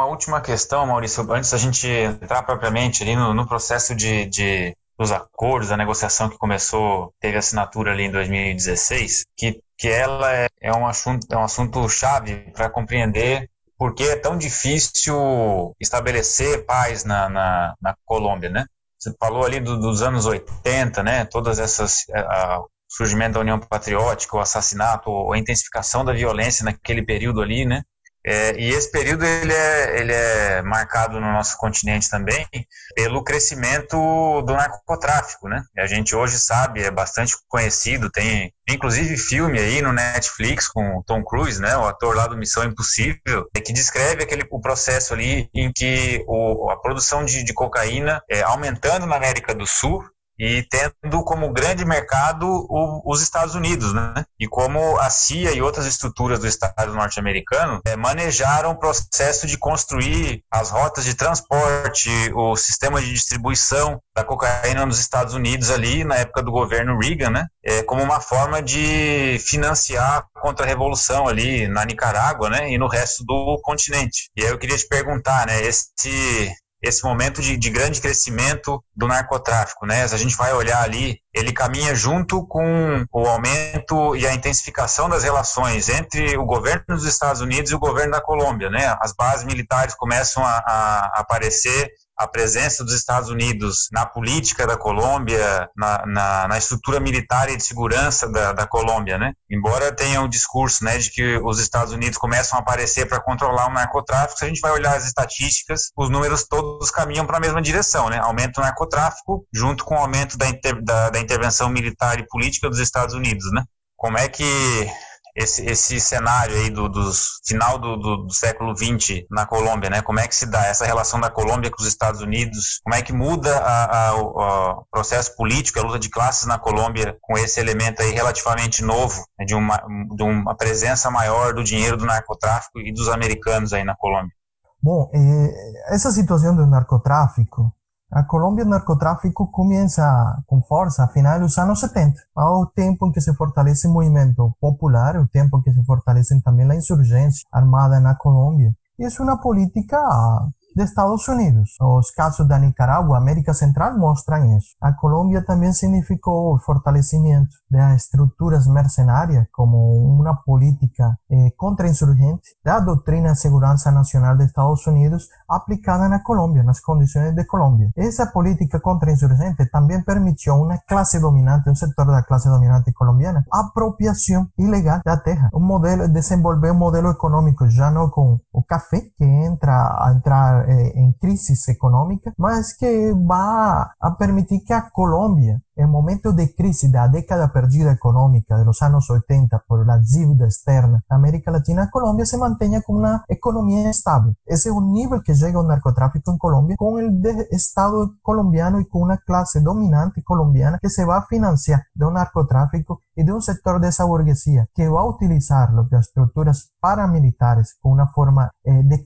Última questão, Maurício, antes da gente entrar propriamente ali no, no processo de, de, dos acordos, da negociação que começou, teve assinatura ali em 2016, que, que ela é, é um assunto, é um assunto chave para compreender por que é tão difícil estabelecer paz na, na, na Colômbia, né? Você falou ali do, dos anos 80, né? Todas essas a, a, surgimento da União Patriótica, o assassinato, a intensificação da violência naquele período ali, né? É, e esse período ele é, ele é marcado no nosso continente também pelo crescimento do narcotráfico, né? A gente hoje sabe, é bastante conhecido, tem inclusive filme aí no Netflix com Tom Cruise, né, o ator lá do Missão Impossível, é que descreve aquele o processo ali em que o, a produção de, de cocaína é aumentando na América do Sul e tendo como grande mercado o, os Estados Unidos, né? E como a CIA e outras estruturas do Estado norte-americano é, manejaram o processo de construir as rotas de transporte, o sistema de distribuição da cocaína nos Estados Unidos ali na época do governo Reagan, né? É, como uma forma de financiar a contra-revolução ali na Nicarágua, né? E no resto do continente. E aí eu queria te perguntar, né? Esse esse momento de, de, grande crescimento do narcotráfico, né? Se a gente vai olhar ali, ele caminha junto com o aumento e a intensificação das relações entre o governo dos Estados Unidos e o governo da Colômbia, né? As bases militares começam a, a aparecer a presença dos Estados Unidos na política da Colômbia, na, na, na estrutura militar e de segurança da, da, Colômbia, né? Embora tenha o um discurso, né, de que os Estados Unidos começam a aparecer para controlar o narcotráfico, se a gente vai olhar as estatísticas, os números todos caminham para a mesma direção, né? Aumento do narcotráfico junto com o aumento da, inter, da, da intervenção militar e política dos Estados Unidos, né? Como é que esse, esse cenário aí do, dos final do, do, do, século XX na Colômbia, né? Como é que se dá essa relação da Colômbia com os Estados Unidos? Como é que muda a, a, o processo político, a luta de classes na Colômbia com esse elemento aí relativamente novo né? de, uma, de uma presença maior do dinheiro do narcotráfico e dos americanos aí na Colômbia? Bom, eh, essa situação do narcotráfico A Colombia el narcotráfico comienza con fuerza a finales de los años 70, al tiempo en que se fortalece el movimiento popular, al tiempo en que se fortalece también la insurgencia armada en la Colombia. Y es una política de Estados Unidos. Los casos de Nicaragua, América Central muestran eso. A Colombia también significó el fortalecimiento de las estructuras mercenarias como una política eh, contrainsurgente, la doctrina de seguridad nacional de Estados Unidos aplicada en la Colombia, en las condiciones de Colombia. Esa política contrainsurgente también permitió una clase dominante, un sector de la clase dominante colombiana, apropiación ilegal de la teja, un modelo, desenvolver un modelo económico ya no con el café que entra a entrar eh, em crise econômica, mas que vai permitir que a Colômbia En momentos de crisis de la década perdida económica de los años 80 por la deuda externa, América Latina, Colombia se mantenga con una economía estable. Ese es un nivel que llega el narcotráfico en Colombia con el Estado colombiano y con una clase dominante colombiana que se va a financiar de un narcotráfico y de un sector de esa burguesía que va a utilizar las estructuras paramilitares con una forma eh, de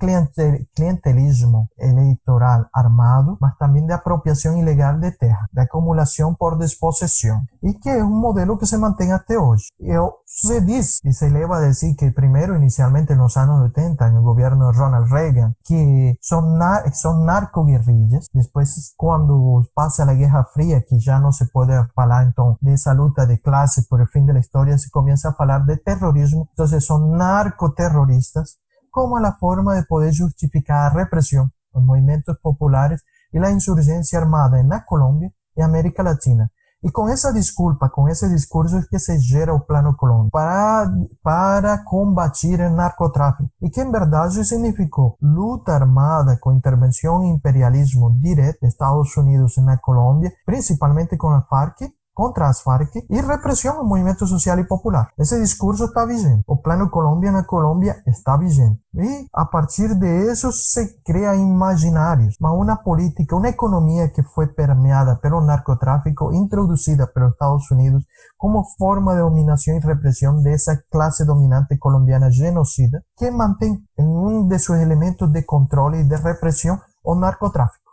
clientelismo electoral armado, mas también de apropiación ilegal de tierra, de acumulación por despossessão e que é um modelo que se mantém até hoje. Eu, se diz e se leva a dizer que primeiro, inicialmente nos anos 80, no governo de Ronald Reagan, que são, nar são narcoguerrillas, depois quando passa a Guerra Fria, que já não se pode falar então dessa luta de classe por o fim da história, se começa a falar de terrorismo, então são narcoterroristas, como a forma de poder justificar a repressão, os movimentos populares e a insurgência armada na Colômbia en América Latina. Y con esa disculpa, con ese discurso es que se gera el Plano Colón para, para combatir el narcotráfico. Y que en verdad eso significó lucha armada con intervención e imperialismo directo de Estados Unidos en la Colombia, principalmente con la FARC, contra as Farc e repressão ao movimento social e popular. Esse discurso está vigente. O plano Colômbia na Colômbia está vigente. E a partir de isso se cria imaginários, mas uma política, uma economia que foi permeada pelo narcotráfico, introduzida pelos Estados Unidos como forma de dominação e repressão dessa classe dominante colombiana genocida, que mantém em um de seus elementos de controle e de repressão o narcotráfico.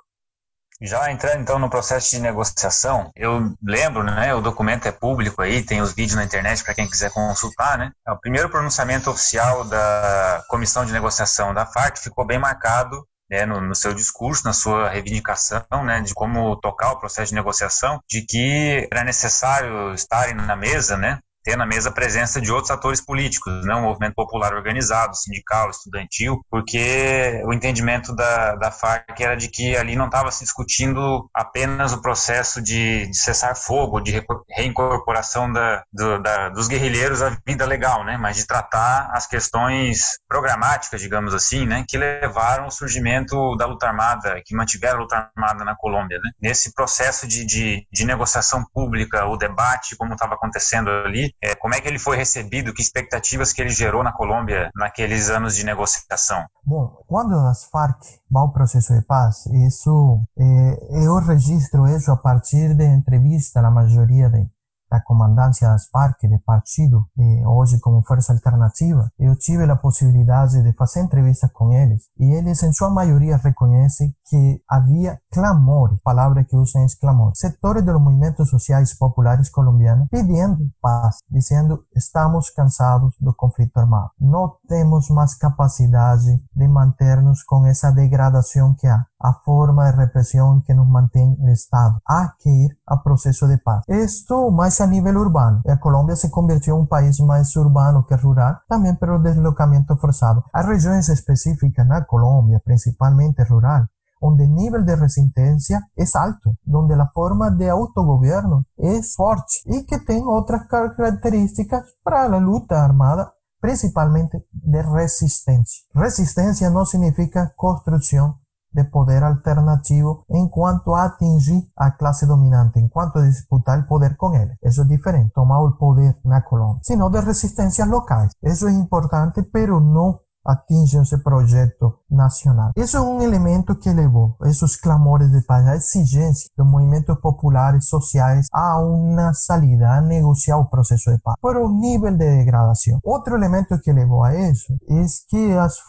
Já entrando então no processo de negociação, eu lembro, né, o documento é público aí, tem os vídeos na internet para quem quiser consultar, né? O primeiro pronunciamento oficial da comissão de negociação da FARC ficou bem marcado né, no, no, seu discurso, na sua reivindicação, né, de como tocar o processo de negociação, de que era necessário estarem na mesa, né, ter na mesa a presença de outros atores políticos, né, um movimento popular organizado, sindical, estudantil, porque o entendimento da, da FARC era de que ali não estava se discutindo apenas o processo de, de cessar fogo, de reincorporação da, do, da, dos guerrilheiros à vida legal, né, mas de tratar as questões programáticas, digamos assim, né, que levaram ao surgimento da luta armada, que mantiveram a luta armada na Colômbia. Né. Nesse processo de, de, de negociação pública, o debate, como estava acontecendo ali, é, como é que ele foi recebido, que expectativas que ele gerou na Colômbia naqueles anos de negociação? Bom, quando as Farc vão ao processo de paz, isso é, eu registro isso a partir de entrevista na maioria de da comandância das Farc, de partido, de hoje como força alternativa, eu tive a possibilidade de fazer entrevistas com eles e eles, em sua maioria, reconhecem que havia clamor, palavra que usam é clamor, setores dos movimentos sociais populares colombianos pedindo paz, dizendo estamos cansados do conflito armado, não temos mais capacidade de manter-nos com essa degradação que há a forma de represión que nos mantiene el Estado. Hay que ir a proceso de paz. Esto más a nivel urbano. La Colombia se convirtió en un país más urbano que rural, también por el deslocamiento forzado. Hay regiones específicas en Colombia, principalmente rural, donde el nivel de resistencia es alto, donde la forma de autogobierno es fuerte y que tiene otras características para la lucha armada, principalmente de resistencia. Resistencia no significa construcción de poder alternativo en cuanto a atingir a clase dominante, en cuanto a disputar el poder con él. Eso es diferente, tomar el poder en la Colombia, sino de resistencias locales. Eso es importante, pero no atinge ese proyecto nacional. Eso es un elemento que elevó esos clamores de paz, la exigencia de movimientos populares sociales a una salida, a negociar el proceso de paz, pero un nivel de degradación. Otro elemento que elevó a eso es que las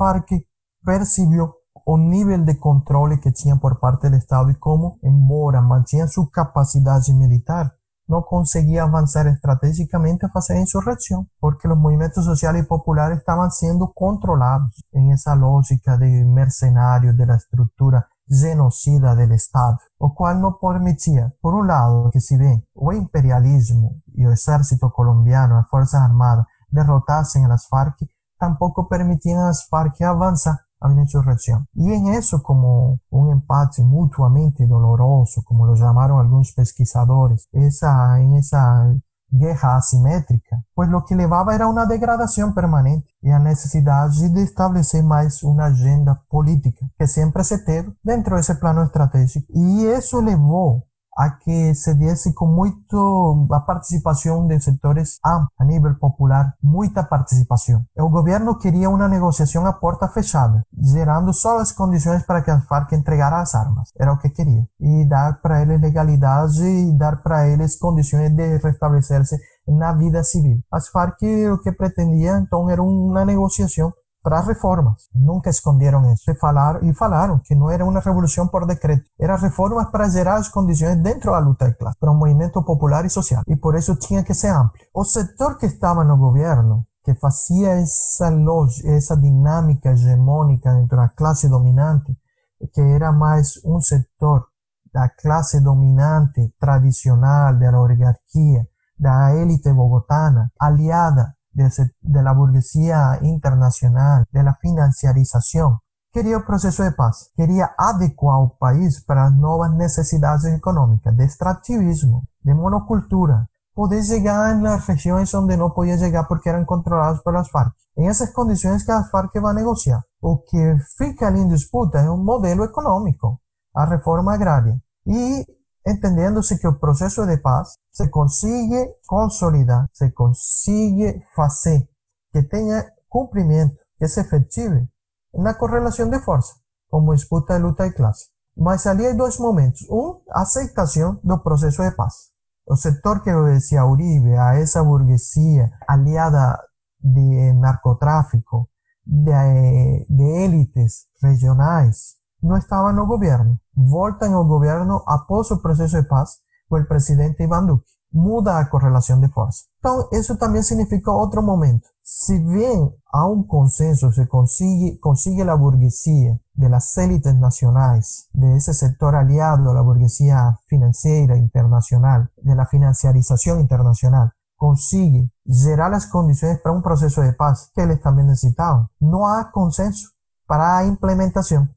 percibió o nivel de control que tinha por parte do Estado e como, embora mantinha sua capacidade militar, não conseguia avançar estrategicamente a fazer a insurreição, porque os movimentos sociais e populares estavam sendo controlados em essa lógica de mercenário da estrutura genocida do Estado, o qual não permitia, por um lado, que se bem o imperialismo e o exército colombiano, as forças armadas, derrotassem as Farc, tampouco permitiam às Farc avançar a insurrección. Y en eso, como un empate mutuamente doloroso, como lo llamaron algunos pesquisadores, esa, en esa guerra asimétrica, pues lo que llevaba era una degradación permanente y a necesidad de establecer más una agenda política que siempre se teve dentro de ese plano estratégico. Y eso llevó a que se diese com muito a participação de setores a, a nível popular, muita participação. O governo queria uma negociação a porta fechada, gerando só as condições para que a FARC entregara as armas. Era o que queria. E dar para eles legalidade e dar para eles condições de restabelecer-se na vida civil. As FARC o que pretendia então era uma negociação para reformas. Nunca esconderam isso. E falaram, e falaram que não era uma revolução por decreto. Era reformas para gerar as condições dentro da luta de classe, para um movimento popular e social. E por isso tinha que ser amplo. O setor que estava no governo, que fazia essa lógica, essa dinâmica hegemônica dentro da classe dominante, que era mais um setor da classe dominante tradicional, da oligarquia, da élite bogotana, aliada de, la burguesía internacional, de la financiarización. Quería un proceso de paz, quería adecuar el país para las nuevas necesidades económicas, de extractivismo, de monocultura, poder llegar en las regiones donde no podía llegar porque eran controladas por las FARC. En esas condiciones que las FARC va a negociar, o que fica en disputa es un modelo económico, a reforma agraria. Y entendiéndose que el proceso de paz se consigue consolidar, se consigue hacer que tenga cumplimiento, que se efective una correlación de fuerza, como disputa de luta de clase. Mas ali hay dos momentos. Un, aceptación del proceso de paz. El sector que obedecía Uribe, a esa burguesía aliada de narcotráfico, de, de élites regionales, no estaba en el gobierno. Volta en el gobierno após o proceso de paz con el presidente Iván Duque. Muda a correlación de fuerza. Entonces, eso también significa otro momento. Si bien a un consenso se consigue, consigue la burguesía de las élites nacionales, de ese sector aliado a la burguesía financiera internacional, de la financiarización internacional, consigue generar las condiciones para un proceso de paz que ellos también necesitaban. No hay consenso para la implementación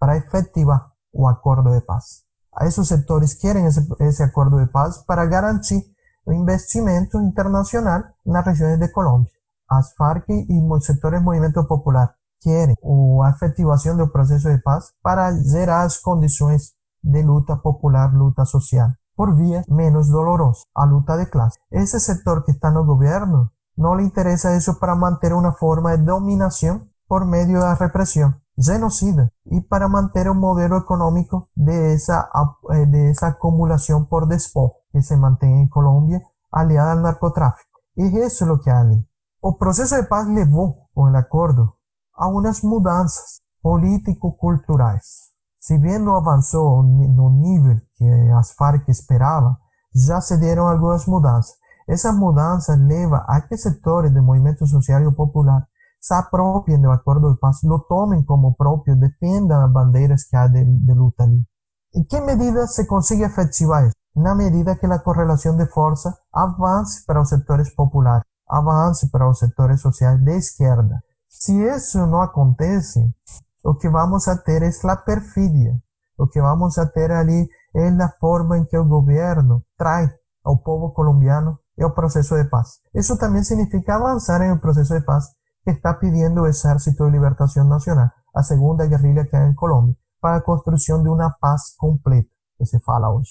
para efetivar o acuerdo de paz. A esos sectores quieren ese, acuerdo de paz para garantir o investimento internacional nas regiões de Colômbia. As Farc e os sectores do movimento popular querem a efetivação do processo de paz para gerar as condições de luta popular, luta social. por vía menos dolorosa, a luta de clase. Ese sector que está en el gobierno no le interesa eso para mantener una forma de dominación por medio de la represión genocida y para mantener un modelo económico de esa, eh, de esa acumulación por despojo que se mantiene en Colombia aliada al narcotráfico. Y eso es lo que hay. El proceso de paz llevó, con el acuerdo, a unas mudanzas político-culturales. Si bien no avanzó en un nivel que as FARC esperaba, ya se dieron algunas mudanzas. Esas mudanzas llevan a que sectores del movimiento social y popular se apropien del acuerdo de paz, lo tomen como propio, defiendan las banderas que hay de, de luta allí. ¿En qué medida se consigue efectivar eso? En la medida que la correlación de fuerza avance para los sectores populares, avance para los sectores sociales de izquierda. Si eso no acontece, lo que vamos a tener es la perfidia. Lo que vamos a tener allí es la forma en que el gobierno trae al pueblo colombiano el proceso de paz. Eso también significa avanzar en el proceso de paz está pidiendo Ejército de Liberación Nacional, la segunda guerrilla que hay en Colombia, para la construcción de una paz completa que se fala hoy.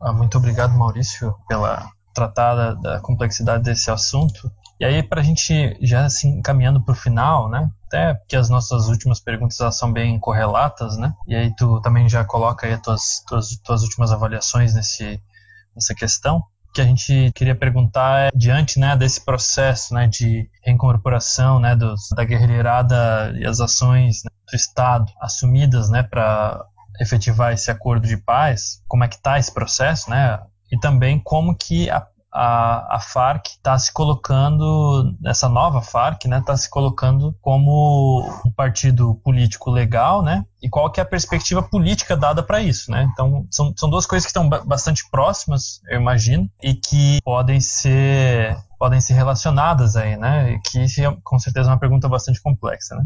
Ah, muito obrigado, Maurício, pela tratada da complexidade desse assunto. E aí, para a gente já assim, caminhando para o final, né? Até porque as nossas últimas perguntas elas são bem correlatas, né? E aí tu também já coloca aí as tuas, tuas, tuas últimas avaliações nesse, nessa questão que a gente queria perguntar é, diante né, desse processo né, de reincorporação né, dos, da guerrilheirada e as ações né, do Estado assumidas né, para efetivar esse acordo de paz, como é que está esse processo, né? E também como que a, a, a FARC está se colocando, essa nova FARC, né, está se colocando como um partido político legal, né? E qual que é a perspectiva política dada para isso, né? Então, são, são duas coisas que estão bastante próximas, eu imagino, e que podem ser podem ser relacionadas aí, né? Que com certeza é uma pergunta bastante complexa, né?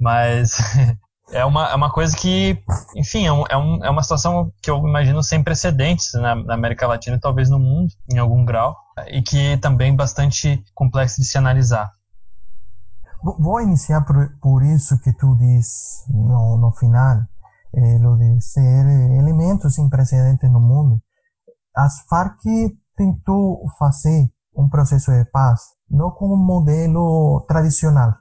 Mas é uma, é uma coisa que, enfim, é, um, é, um, é uma situação que eu imagino sem precedentes na, na, América Latina e talvez no mundo, em algum grau, e que também bastante complexo de se analisar. Vou iniciar por, por isso que tu diz no, no final, eh, lo de ser elementos sem precedentes no mundo. As Farc tentou fazer um processo de paz, não com um modelo tradicional,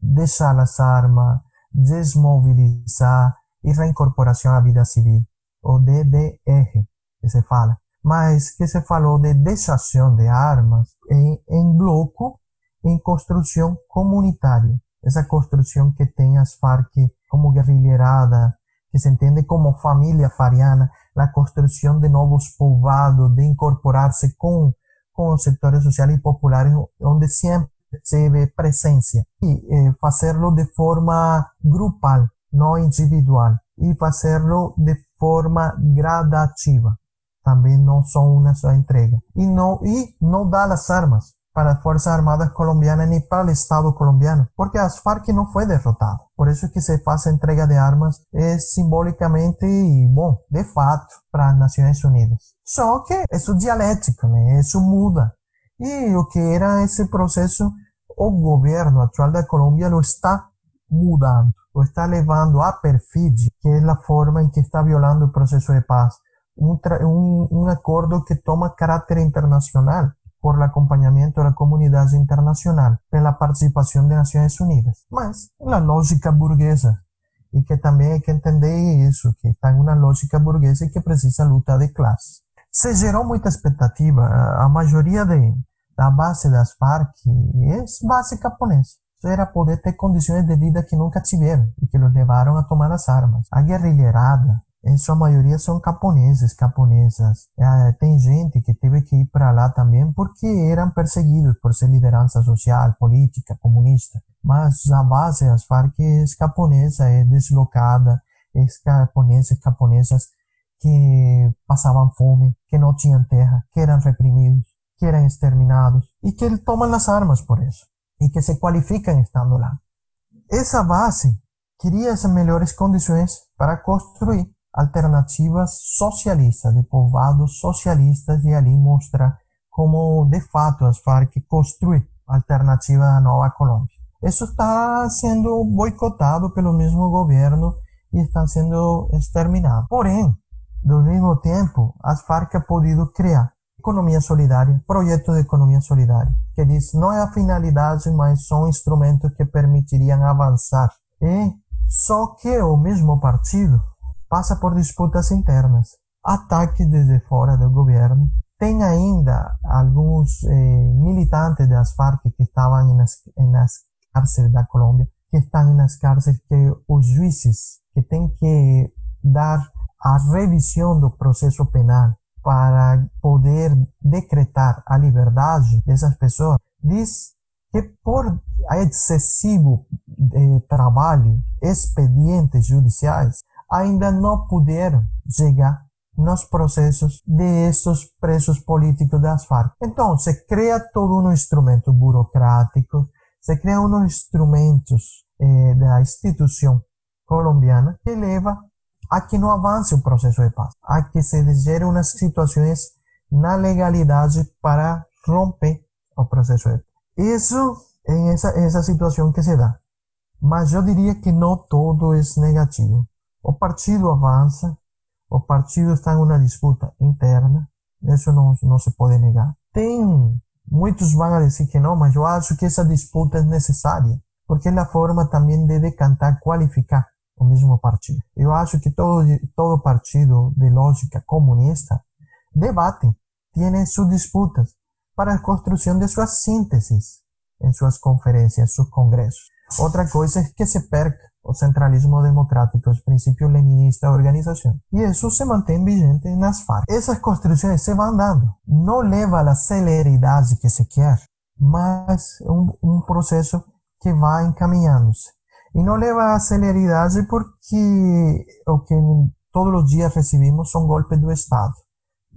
deixar as armas, desmovilizar y reincorporación a vida civil, o DDR, que se fala. Mas que se falou de desação de armas en, en bloco en construcción comunitaria. Esa construcción que tem as FARC como guerrillerada, que se entiende como familia fariana, la construcción de nuevos povoados, de incorporarse con, con sectores sociales y populares, donde siempre se ve presencia y eh, hacerlo de forma grupal, no individual, y hacerlo de forma gradativa. También no son una sola entrega. Y no, y no da las armas para las Fuerzas Armadas colombianas ni para el Estado colombiano, porque las no fue derrotado. Por eso es que se hace entrega de armas es simbólicamente y, bueno, de fato para las Naciones Unidas. Só que eso es dialéctico, ¿no? eso muda. Y lo que era ese proceso o gobierno actual de Colombia lo está mudando, lo está elevando a perfidia, que es la forma en que está violando el proceso de paz. Un, un, un acuerdo que toma carácter internacional por el acompañamiento de la comunidad internacional, de la participación de Naciones Unidas, más la lógica burguesa, y que también hay que entender eso, que está en una lógica burguesa y que precisa lucha de clases. Se generó mucha expectativa, a mayoría de, la base das Farc es base japonesa. Era poder ter condições de vida que nunca tiveram e que los levaram a tomar as armas. A guerrilheirada, em sua maioria, são japoneses, japonesas. É, tem gente que teve que ir para lá também porque eram perseguidos por ser liderança social, política, comunista. Mas a base das Farc é japonesa, é deslocada, é japoneses, japonesas que passavam fome, que não tinham terra, que eram reprimidos que eran exterminados y que toman las armas por eso y que se cualifican estando lá. Esa base quería esas mejores condiciones para construir alternativas socialistas, de povoados socialistas, e ali mostra como, de fato, as Farc construem alternativa à Nova Colômbia. Isso está sendo boicotado pelo mesmo governo e está sendo exterminado. Porém, do mesmo tempo, as Farc ha podido criar economia solidária, projeto de economia solidária, que diz não é a finalidade, mas são instrumentos que permitiriam avançar. E só que o mesmo partido passa por disputas internas, ataques desde fora do governo. Tem ainda alguns eh, militantes das Farc que estavam nas, nas cárceles da Colômbia, que estão nas cárceles que os juízes que têm que dar a revisão do processo penal para poder decretar a liberdade dessas pessoas, diz que por excessivo eh, trabalho, expedientes judiciais, ainda não puderam chegar nos processos de esses presos políticos das Farc. Então, se cria todo um instrumento burocrático, se cria uns instrumentos eh, da instituição colombiana que leva a que não avance o processo de paz, a que se gere umas situações na legalidade para romper o processo de paz. Isso é essa, situação que se dá. Mas eu diria que não todo é negativo. O partido avança, o partido está em uma disputa interna, isso não, não se pode negar. Tem, muitos vão dizer que não, mas eu acho que essa disputa é necessária, porque é a forma também de decantar, qualificar o mesmo partido. Eu acho que todo, todo partido de lógica comunista debate, tem suas disputas para a construção de suas sínteses em suas conferências, seus congressos. Outra coisa é que se perca o centralismo democrático, os princípios leninistas da organização. E isso se mantém vigente nas FARC. Essas construções se vão dando. Não leva à celeridade que se quer, mas um, um processo que vai encaminhando-se. E não leva à celeridade porque o que todos os dias recebemos são golpes do Estado.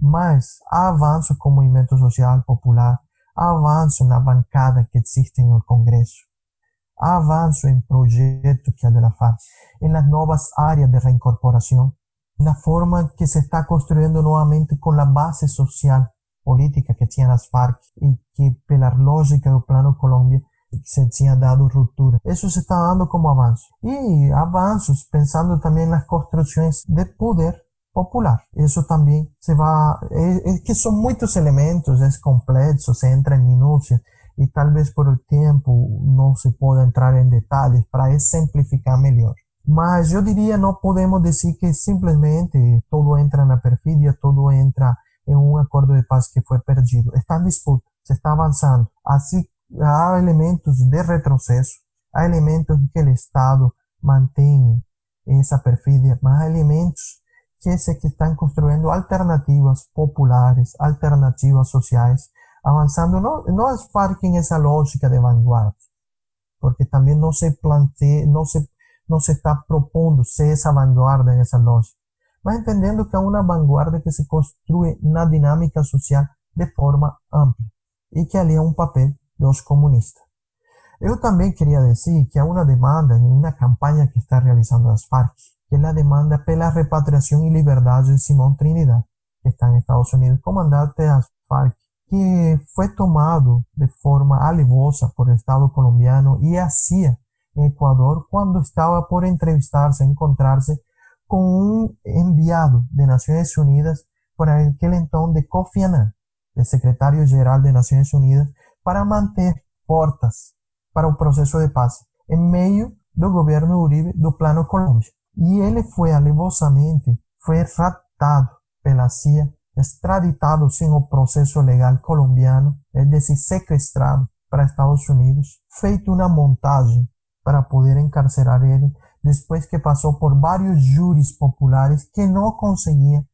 Mas há avanço com o movimento social popular, há avanço na bancada que existe no Congresso, há avanço em projeto que é da FARC, em las novas áreas de reincorporação, na forma que se está construindo novamente com a base social política que tinha as FARC e que, pela lógica do Plano Colômbia, se tinha dado ruptura. Isso se está dando como avanço. E avanços pensando também nas construções de poder popular. Isso também se vai... É, que são muitos elementos, é complexo, se entra em minúcia e talvez por o tempo não se pode entrar em detalhes para exemplificar melhor. Mas eu diria não podemos dizer que simplesmente todo entra na perfídia, todo entra em um acordo de paz que foi perdido. Está em disputa, se está avançando. Assim há elementos de retrocesso, há elementos que o Estado mantém essa perfídia, mas há elementos que se que estão construindo alternativas populares, alternativas sociais, avançando não, não as Farc em essa lógica de vanguarda, porque também não se planteia, não se, não se está propondo ser essa vanguarda em essa lógica, mas entendendo que é uma vanguarda que se construi na dinâmica social de forma ampla e que ali é um papel dos comunistas. Eu também queria dizer que há uma demanda em uma campanha que está realizando as Farc, que é a demanda pela repatriação e liberdade de Simão Trinidad, que está em Estados Unidos, comandante das Farc, que foi tomado de forma alevosa por o Estado colombiano e a CIA em Equador quando estava por entrevistar-se, encontrar-se com um enviado de Nações Unidas por aquele então de Kofi Annan, de secretário-geral de Nações Unidas, para manter portas para o processo de paz em meio do governo Uribe do Plano Colômbia. E ele foi alevosamente, foi raptado pela CIA, extraditado sem o processo legal colombiano, é decir, sequestrado para Estados Unidos, feito uma montagem para poder encarcerar ele, depois que passou por vários júris populares que não conseguiam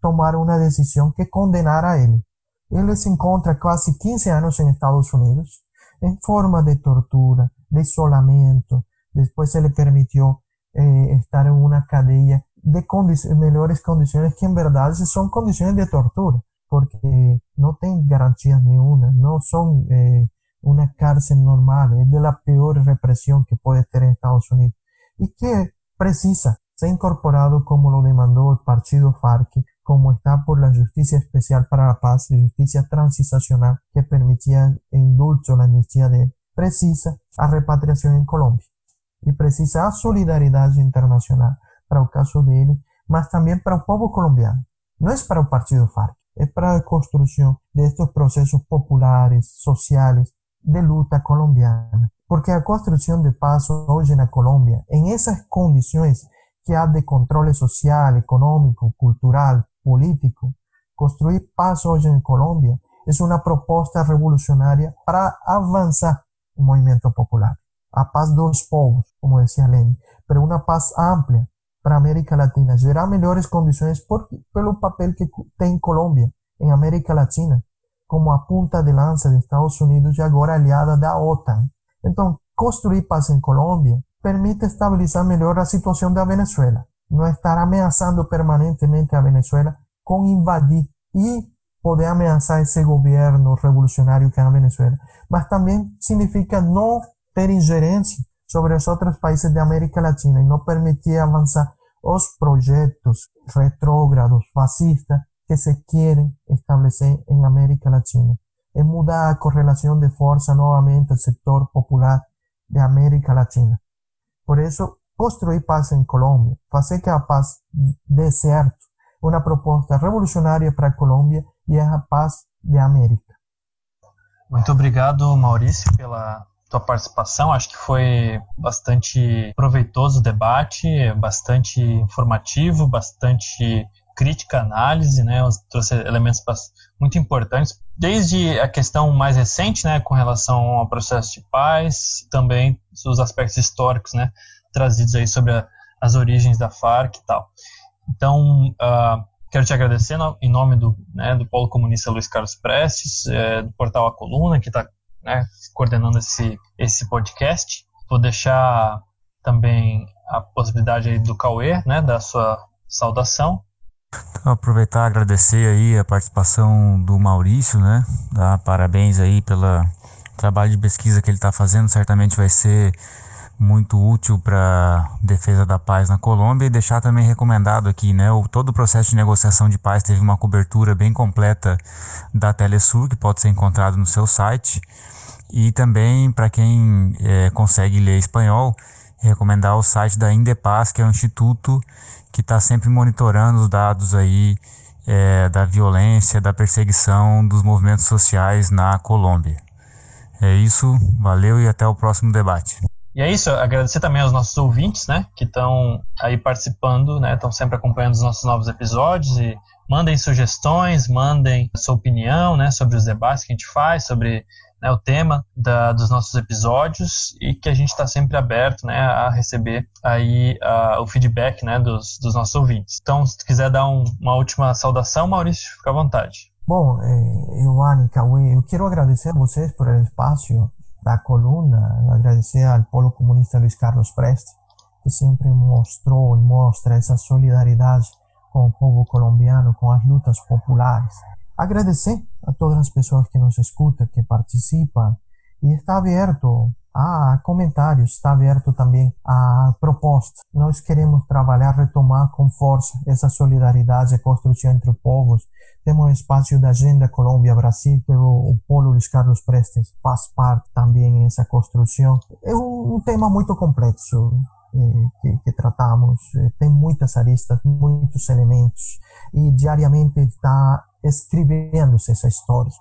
tomar uma decisão que condenara ele. Ele se encontra quase 15 anos em Estados Unidos, em forma de tortura, de isolamento. Depois ele permitiu eh, estar em uma cadeia de condi melhores condições, que em verdade são condições de tortura, porque não tem garantia nenhuma, não são eh, uma cárcel normal, é da pior repressão que pode ter em Estados Unidos. E que precisa sea incorporado como lo demandó el partido FARC, como está por la Justicia Especial para la Paz y Justicia Transicional que permitía e indulto la amnistía de precisa a repatriación en Colombia y precisa a solidaridad internacional para el caso de él, mas también para el pueblo colombiano. No es para el partido FARC, es para la construcción de estos procesos populares, sociales, de luta colombiana. Porque la construcción de paz hoy en la Colombia, en esas condiciones que hay de control social, económico, cultural, político, construir paz hoy en Colombia es una propuesta revolucionaria para avanzar el movimiento popular. A paz dos povos, como decía Lenin, pero una paz amplia para América Latina, gerar mejores condiciones por, pelo papel que tiene Colombia en América Latina, como a punta de lanza de Estados Unidos y ahora aliada da OTAN. Entonces, construir paz en Colombia permite estabilizar mejor la situación de Venezuela, no estar amenazando permanentemente a Venezuela con invadir y poder amenazar ese gobierno revolucionario que es Venezuela, mas también significa no ter injerencia sobre los otros países de América Latina y no permitir avanzar los proyectos retrógrados, fascistas que se quieren establecer en América Latina. Es mudar la correlación de fuerza nuevamente al sector popular de América Latina. Por eso, construir paz en Colombia, hacer que la paz dé certo, una propuesta revolucionaria para Colombia e a paz de América. Muito obrigado, Maurício, pela tua participação. Acho que foi bastante proveitoso o debate, bastante informativo, bastante crítica, análise, né? Trouxe elementos muito importantes, desde a questão mais recente, né, com relação ao processo de paz, também os aspectos históricos, né, trazidos aí sobre a, as origens da FARC e tal. Então, uh, quero te agradecer no, em nome do, né, do Polo Comunista Luiz Carlos Prestes, é, do portal A Coluna, que está né, coordenando esse, esse podcast. Vou deixar também a possibilidade do Cauê, né, da sua saudação. Então, aproveitar e agradecer aí a participação do Maurício, né? Dar parabéns aí pelo trabalho de pesquisa que ele está fazendo. Certamente vai ser muito útil para defesa da paz na Colômbia e deixar também recomendado aqui, né? O, todo o processo de negociação de paz teve uma cobertura bem completa da Telesur, que pode ser encontrado no seu site. E também, para quem é, consegue ler espanhol, recomendar o site da Indepaz, que é um instituto que está sempre monitorando os dados aí é, da violência, da perseguição dos movimentos sociais na Colômbia. É isso, valeu e até o próximo debate. E é isso, agradecer também aos nossos ouvintes, né, que estão aí participando, né, estão sempre acompanhando os nossos novos episódios e mandem sugestões, mandem sua opinião, né, sobre os debates que a gente faz, sobre né, o tema da, dos nossos episódios e que a gente está sempre aberto né, a receber aí o feedback né, dos, dos, nossos ouvintes. Então, se quiser dar um, uma última saudação, Maurício, fica à vontade. Bom, eh, Ivani, Cauê, eu quero agradecer a vocês por o espaço da coluna, agradecer ao Polo Comunista Luiz Carlos Preste, que sempre mostrou e mostra essa solidariedade com o povo colombiano, com as lutas populares. Agradecer a todas as pessoas que nos escutam, que participam, e está aberto a comentários, está aberto também a propostas. Nós queremos trabalhar, retomar com força essa solidariedade, a construção entre povos. Temos um espaço da Agenda Colômbia-Brasil, que o, Polo Luiz Carlos Prestes faz parte também nessa construção. É um, um tema muito complexo. Eh, que, que, tratamos eh, tem muitas aristas, muitos elementos e diariamente está escribiéndose esa historia.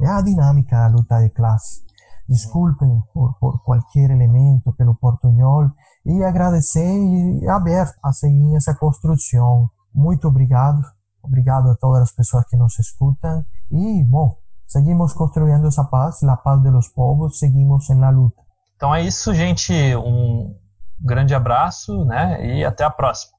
Es dinámica la luta de clase. Disculpen por, por cualquier elemento pelo portuñol y agradecer y abrir a seguir esa construcción. Muy obrigado. Obrigado a todas las personas que nos escuchan. Y, bueno, seguimos construyendo esa paz, la paz de los povos, seguimos en la luta. Então é isso, gente. Um grande abraço, né? E até a próxima.